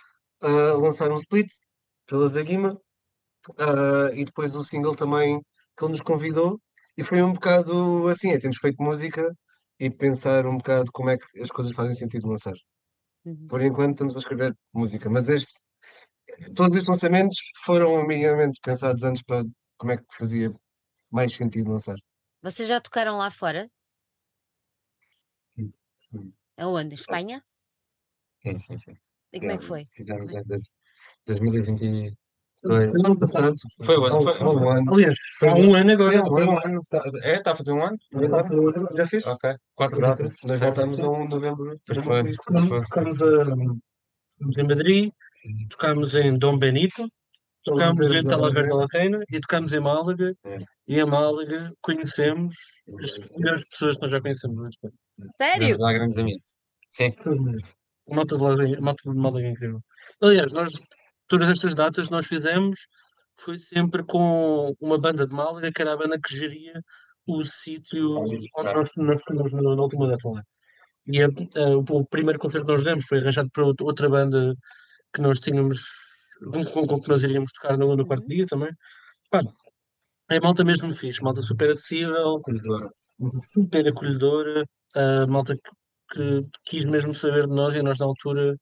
ah, lançar um split pela Zaguima. Ah, e depois o single também que ele nos convidou. E foi um bocado assim, é, temos feito música e pensar um bocado como é que as coisas fazem sentido lançar.
Uhum.
Por enquanto estamos a escrever música, mas este, todos estes lançamentos foram minimamente pensados antes para como é que fazia mais sentido lançar.
Vocês já tocaram lá fora?
Sim.
Aonde? Espanha?
Sim, sim, sim.
E como é que foi?
Fizemos em dois- 2022.
Foi no ano passado.
Foi o ano, foi-
um ano.
Aliás, há um ano agora.
Foi um ano.
um tá- É, está a fazer um ano?
Já fez?
Ok. Quatro datas.
Nós voltámos a 1 de novembro.
Pois foi.
Tocámos, em Madrid, tocámos em Dom Benito, tocámos em Talavera da Latena e tocámos em Málaga.
É.
E em Málaga conhecemos as melhores pessoas que nós já conhecemos. é?
Sério?
Fizemos lá grandes amigos. Sim.
A malta de Málaga, a malta de Málaga é incrível. Aliás, nós, todas estas datas nós fizemos foi sempre com uma banda de Málaga, que era a banda que geria o sítio onde nós, nós fomos na, na última data lá. E a- a- o, o primeiro concerto que nós demos foi arranjado por outra- banda que nós tínhamos, com, com, que nós iríamos tocar no, no quarto dia também. Pá, é malta mesmo fixe, malta super acessível, malta super acolhedora, a malta que, que quis mesmo saber de nós e nós na altura,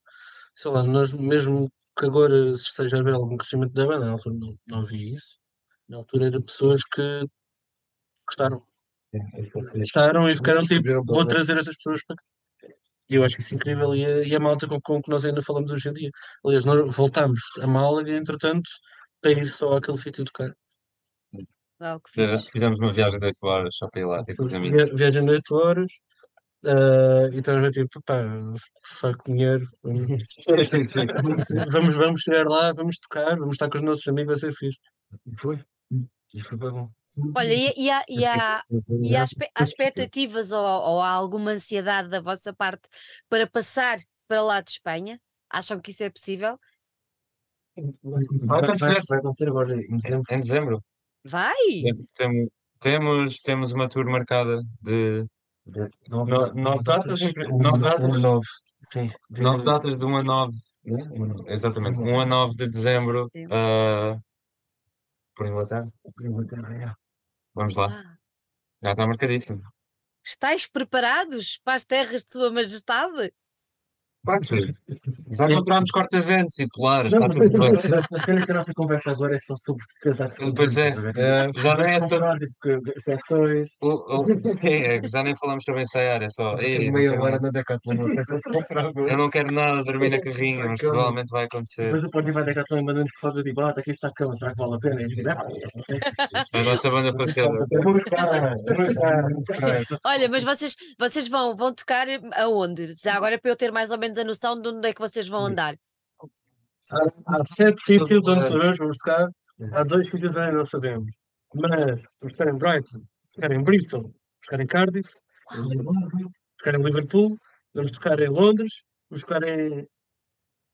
sei lá, nós mesmo que agora se esteja a ver algum crescimento da banda, na altura não, não havia isso. Na altura eram pessoas que gostaram. Gostaram e ficaram tipo, vou trazer essas pessoas para cá. E eu acho isso incrível e a, e a malta com, com que nós ainda falamos hoje em dia. Aliás, nós voltámos a Málaga, entretanto, para ir só àquele sítio tocar.
Fize-
fixe.
Fizemos uma viagem de 8 horas só para ir lá, tipo,
Viagem de 8 horas ah, e estamos a tipo, pá, fuck dinheiro. Vamos, vamos chegar lá, vamos tocar, vamos estar com os nossos amigos, vai ser fixe.
Foi. E foi bem bom.
Olha, e, e há, e há, e há, expectativas ou, ou há alguma ansiedade da vossa parte para passar para lá de Espanha? Acham que isso é possível?
Vai acontecer agora em dezembro.
Em dezembro.
Vai!
Tem- Temos, temos uma tour marcada de no- nove datas, nove datas,
Um nove. Sim. de-
nove datas de 1 a 9, exatamente, 1 a 9 de dezembro,
Sim.
ah, por Inglaterra. Vamos lá,
Ah,
já está marcadíssimo.
estáis preparados para as terras de Sua Majestade?
Já compramos corta-ventos e polares, está tudo bem.
a que a nossa conversa agora é só sobre casar
Pois é,
É,
já nem é sim, é que já nem falamos sobre ensaiar, é só. "Ei,
Sempre
não
meia hora na Decathlon.
Eu não quero nada dormir na carrinha, mas provavelmente vai acontecer.
depois o Pony vai dar cartão e mandando fotos e bota, aqui está a cama, será que vale a pena? E eu "Ah,
A nossa banda parceira.
eu eu vou buscar, vou buscar."
Olha, mas vocês, vocês vão, vão tocar aonde? Já agora para eu ter mais ou menos a noção de onde é que vocês vão andar.
Há, há sete sítios onde sabemos vamos tocar, há dois sítios onde não sabemos. Mas vamos tocar em Brighton, vamos tocar em Bristol, vamos tocar em Cardiff, vamos tocar em Liverpool, vamos tocar em Londres, vamos tocar em.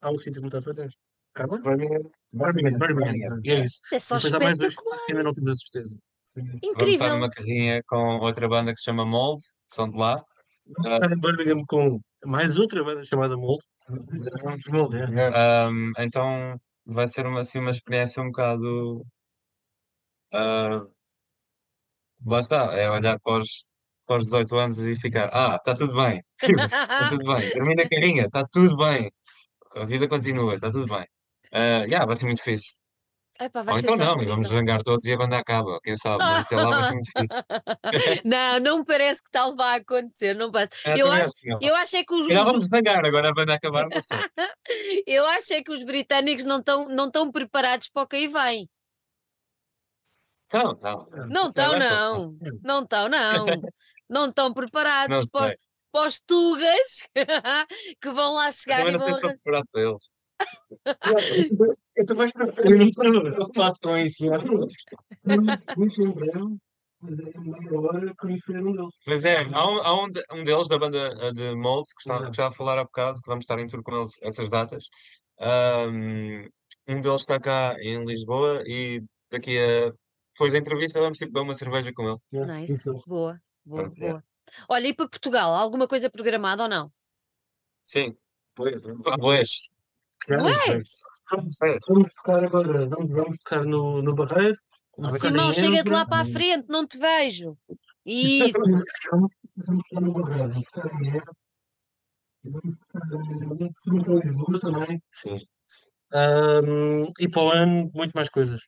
Há um sítio muito à frente. Carla?
Birmingham.
Birmingham, Birmingham. É isso.
É só
Depois há mais dois
espetacular!
que ainda não temos a certeza.
Vamos estar
Incrível!
numa carrinha com outra banda que se chama Mold, são de lá.
Vamos tocar em Birmingham com mais outra banda chamada Mold. Mold, é.
Então vai ser uma, assim, uma experiência um bocado. lá está, é olhar para os, para os 18 anos e ficar: Ah, está tudo bem, está tudo bem, termina a carrinha, está tudo bem, a vida continua, está tudo bem. Ah, yeah, vai ser muito fixe.
Epá, vai
Ou
ser
então
só
não, e vamos zangar todos e a banda acaba, quem sabe, mas até lá vai ser muito fixe.
Não, não me parece que tal vá acontecer, não parece.
Ah,
Eu
também
acho,
que não.
eu acho é que os, os-
vamos zangar agora a banda acabar, não sei.
eu acho é que os britânicos não estão não estão preparados para o que aí vem.
Então, então.
Não estão,
vai,
não. Não estão, não. Não estão
Não
preparados para,
sei.
para os tugas que vão lá
Eu
chegar e
não sei
vão
se estou preparado para eles.
Eu estou mais preocupado com isso.
Muito breve,
Mas um
é, há um, há um, de- um deles da banda eh, de Mold, que está,
Uhum.
que já a falar há bocado, que vamos estar em tour com eles essas datas. Um, deles está cá em Lisboa e daqui a. Depois da entrevista vamos tipo beber uma cerveja com ele.
Yeah,
Nice,
então,
boa, boa,
Pronto, é.
boa. Olha, e para Portugal, alguma coisa programada ou não?
Sim. Pois. Ah, pois.
Já,
Ué,
Vamos, vamos tocar agora, vamos, vamos tocar no, no Barreiro. vamos
Simão, chega-te lá para a frente, não te vejo. Isso,
Vamos tocar no Barreiro, vamos tocar em Évora. E Vamos tocar em Lisboa também.
Sim.
Ahm, e para o ano, muito mais coisas.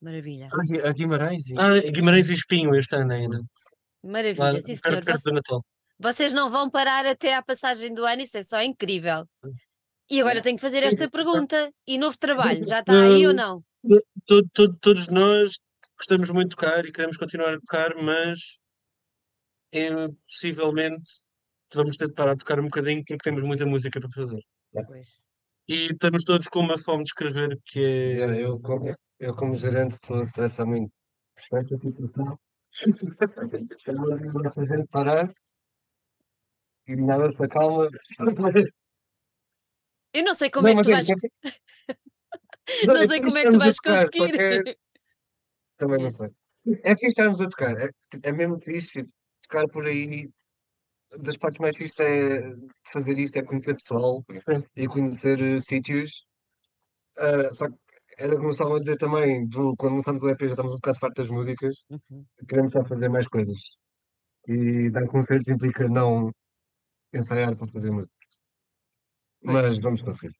maravilha,
Aqui- A Guimarães. e-
Ah, Guimarães e Espinho este ano ainda. Lá,
maravilha, sim senhor.
perto, perto do Natal.
Vocês não vão parar até à passagem do ano, isso é só incrível. E agora tenho que fazer esta pergunta. E novo trabalho, já está aí ou não?
Todo- todo- todos nós gostamos muito de tocar e queremos continuar a tocar, mas é, possivelmente vamos ter de parar de tocar um bocadinho porque temos muita música para fazer.
Pois.
E estamos todos com uma fome de escrever que é.
Eu, como, eu, como gerente, estou a estressar muito com esta situação. Agora a gente parar e nada se acalma.
Eu não sei como é que tu vais.
é que-
Não
é
sei como é que tu vais
tocar,
conseguir.
que é- Também não sei. É fixe estarmos a tocar. É, tipo, é mesmo fixe tocar por aí. Das partes mais fixes é de fazer isto é conhecer pessoal e conhecer eh, sítios. Ah, só que era como estavam a dizer também, do, quando lançámos o EP já estamos um bocado fartos das músicas,
Uhum.
queremos só fazer mais coisas. E dar concertos implica não ensaiar para fazer música. Mas vamos conseguir.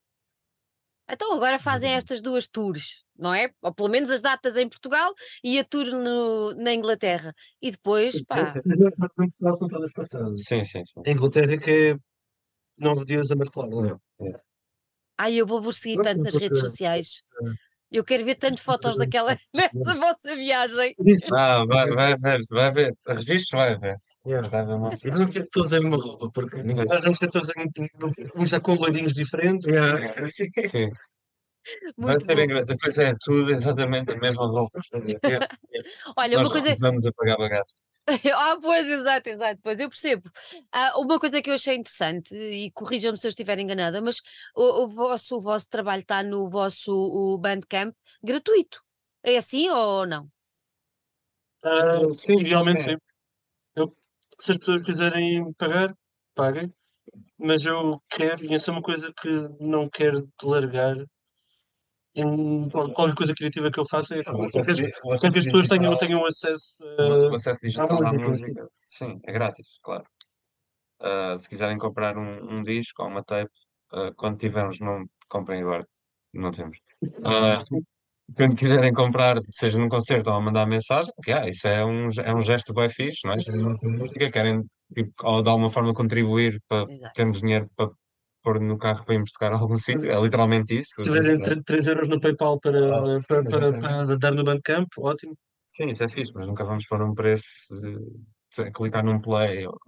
Então agora fazem estas duas tours, não é? Ou pelo menos as datas em Portugal e a tour no- na Inglaterra. E depois, pá,
são todas passadas.
Sim, sim, sim.
A Inglaterra que é nove dias a martelar.
ai, eu vou vos seguir tanto nas
porque-
redes sociais. Eu quero ver tanto fotos daquela, dessa vossa viagem.
Ah, vai, vai ver, vai ver. Registro vai ver.
Yeah.
Ver uma-
E vamos ter todos a mesma roupa, porque nós vamos ter todos em, vamos estar com loirinhos diferentes.
Sim. Vai
Muito
ser
bom.
engraçado. Depois é tudo exatamente a mesma roupa.
Olha, uma
Nós
coisa.
recusamos a pagar bagaço.
Ah, pois, exato, exato, pois eu percebo. Ah, uma coisa que eu achei interessante, e corrijam-me se eu estiver enganada, mas o, o vosso, o vosso trabalho está no vosso o Bandcamp gratuito. É assim ou não?
Ah,
Sim,
idealmente
é.
sim. Se as pessoas quiserem pagar, paguem. Mas eu quero, e essa é uma coisa que não quero largar em qualquer coisa criativa que eu faça, é quero que as, quero que as pessoas tenham, tenham acesso a.
acesso digital à
música.
Sim, é grátis, claro. Ah, se quiserem comprar um, um disco ou uma tape, ah, quando tivermos, não comprem agora. Não temos. Ah, quando quiserem comprar, seja num concerto ou a mandar mensagem, que ah, isso é um, é um gesto bem fixe, não é? A nossa música, querem tipo, ou de alguma forma contribuir para
Exato.
termos dinheiro para pôr no carro para irmos tocar a algum sítio. É literalmente isso.
Se tiverem 3 euros no PayPal para, para, para, para dar no Bandcamp, ótimo.
Sim, isso é fixe, mas nunca vamos pôr um preço de, de clicar num play ou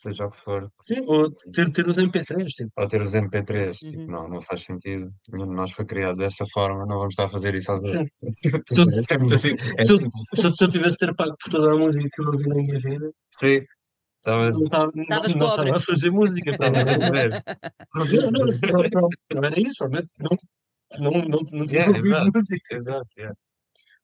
seja o que for.
Sim, ou ter, ter os MP3, tipo.
Para ter os MP3, tipo,
Uhum.
não, não faz sentido. Nenhum de nós foi criado dessa forma, não vamos estar a fazer isso às vezes.
Se eu-
É muito assim. É
se eu-
simples.
Se se eu tivesse de ter pago por toda a música que eu ouvi na minha vida,
Sim, estavas
não estava, não,
Estavas
não
pobre.
estava a fazer música.
a dizer.
Não, não, não, não, não era isso. Não, não, não, não tinha
Yeah,
ouvido
exato.
música.
Exato, yeah.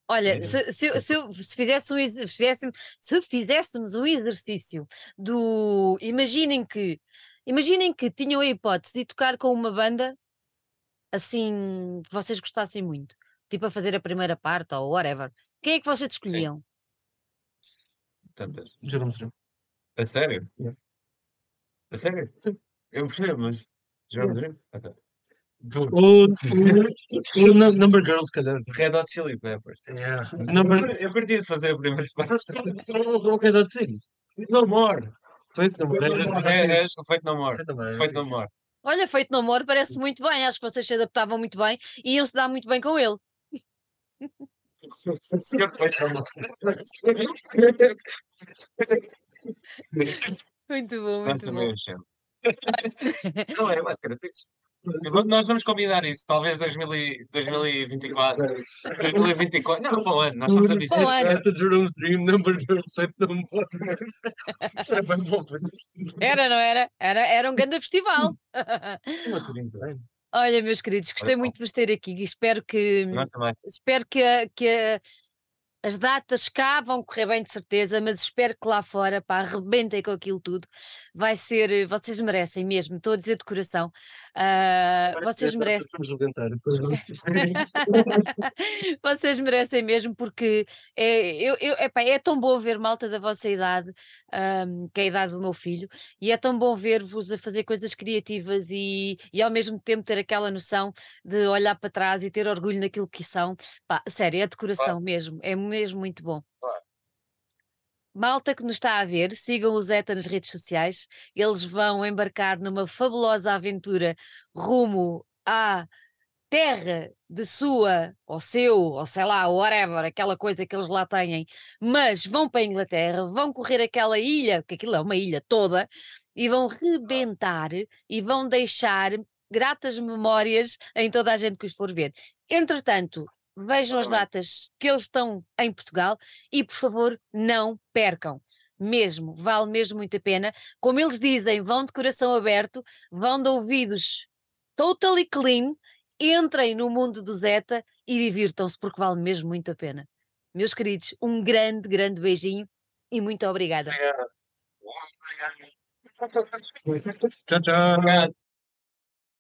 Olha,
É.
se, se, se, eu- se, fizesse um, se, fizéssemos, se fizéssemos um exercício do. Imaginem que. Imaginem que tinham a hipótese de tocar com uma banda assim que vocês gostassem muito, tipo a fazer a primeira parte ou whatever. Quem é que vocês escolhiam?
Tantas.
Juro-me, juro.
A sério?
Yeah.
A sério? Eu percebo, mas. Vamos ver? Ok.
Ou, ou Num- Number Girls, calhar.
Red Hot Chili Peppers.
Yeah.
Eu
Number
Eu curti de fazer a primeira parte.
Não quero dizer. No more. Foi isso, não
É, é, feito no more.
more.
Feito no more.
Olha, feito no amor, parece muito bem. Acho que vocês se adaptavam muito bem e iam se dar muito bem com ele.
Feito no more.
Muito bom, muito bom.
Não é, era fixe. Nós vamos combinar isso, talvez 2000 e- 2024. 2024. Não, para o ano, nós estamos a
Para o
dizer.
ano.
Essa Jerome's Dream, number não pode. Isso era bem bom.
Era, não era? Era, era um grande festival. Olha, meus queridos, gostei muito de vos ter aqui e espero que,
Nós também.
espero que, a- que a- as datas cá vão correr bem de certeza, mas espero que lá fora, pá, arrebentem com aquilo tudo. Vai ser, vocês merecem mesmo, estou a dizer de coração. Ah, vocês merecem.
Depois vamos-
Vocês merecem mesmo, porque é, eu, eu, epá, é tão bom ver malta da vossa idade, ahm, que é a idade do meu filho, e é tão bom ver-vos a fazer coisas criativas e, e ao mesmo tempo ter aquela noção de olhar para trás e ter orgulho naquilo que são. Pá, sério, é de coração mesmo, é mesmo muito bom. Malta que nos está a ver, sigam o Zeta nas redes sociais. Eles vão embarcar numa fabulosa aventura rumo à terra de sua, ou seu, ou sei lá, whatever, aquela coisa que eles lá têm, mas vão para a Inglaterra, vão correr aquela ilha, que aquilo é uma ilha toda, e vão rebentar e vão deixar gratas memórias em toda a gente que os for ver. Entretanto, vejam as datas que eles estão em Portugal e, por favor, não percam. Mesmo, vale mesmo muito a pena. Como eles dizem, vão de coração aberto, vão de ouvidos totally clean, entrem no mundo do Zeta e divirtam-se, porque vale mesmo muito a pena. Meus queridos, um grande, grande beijinho e muito obrigada.
Tchau, tchau.
Obrigado.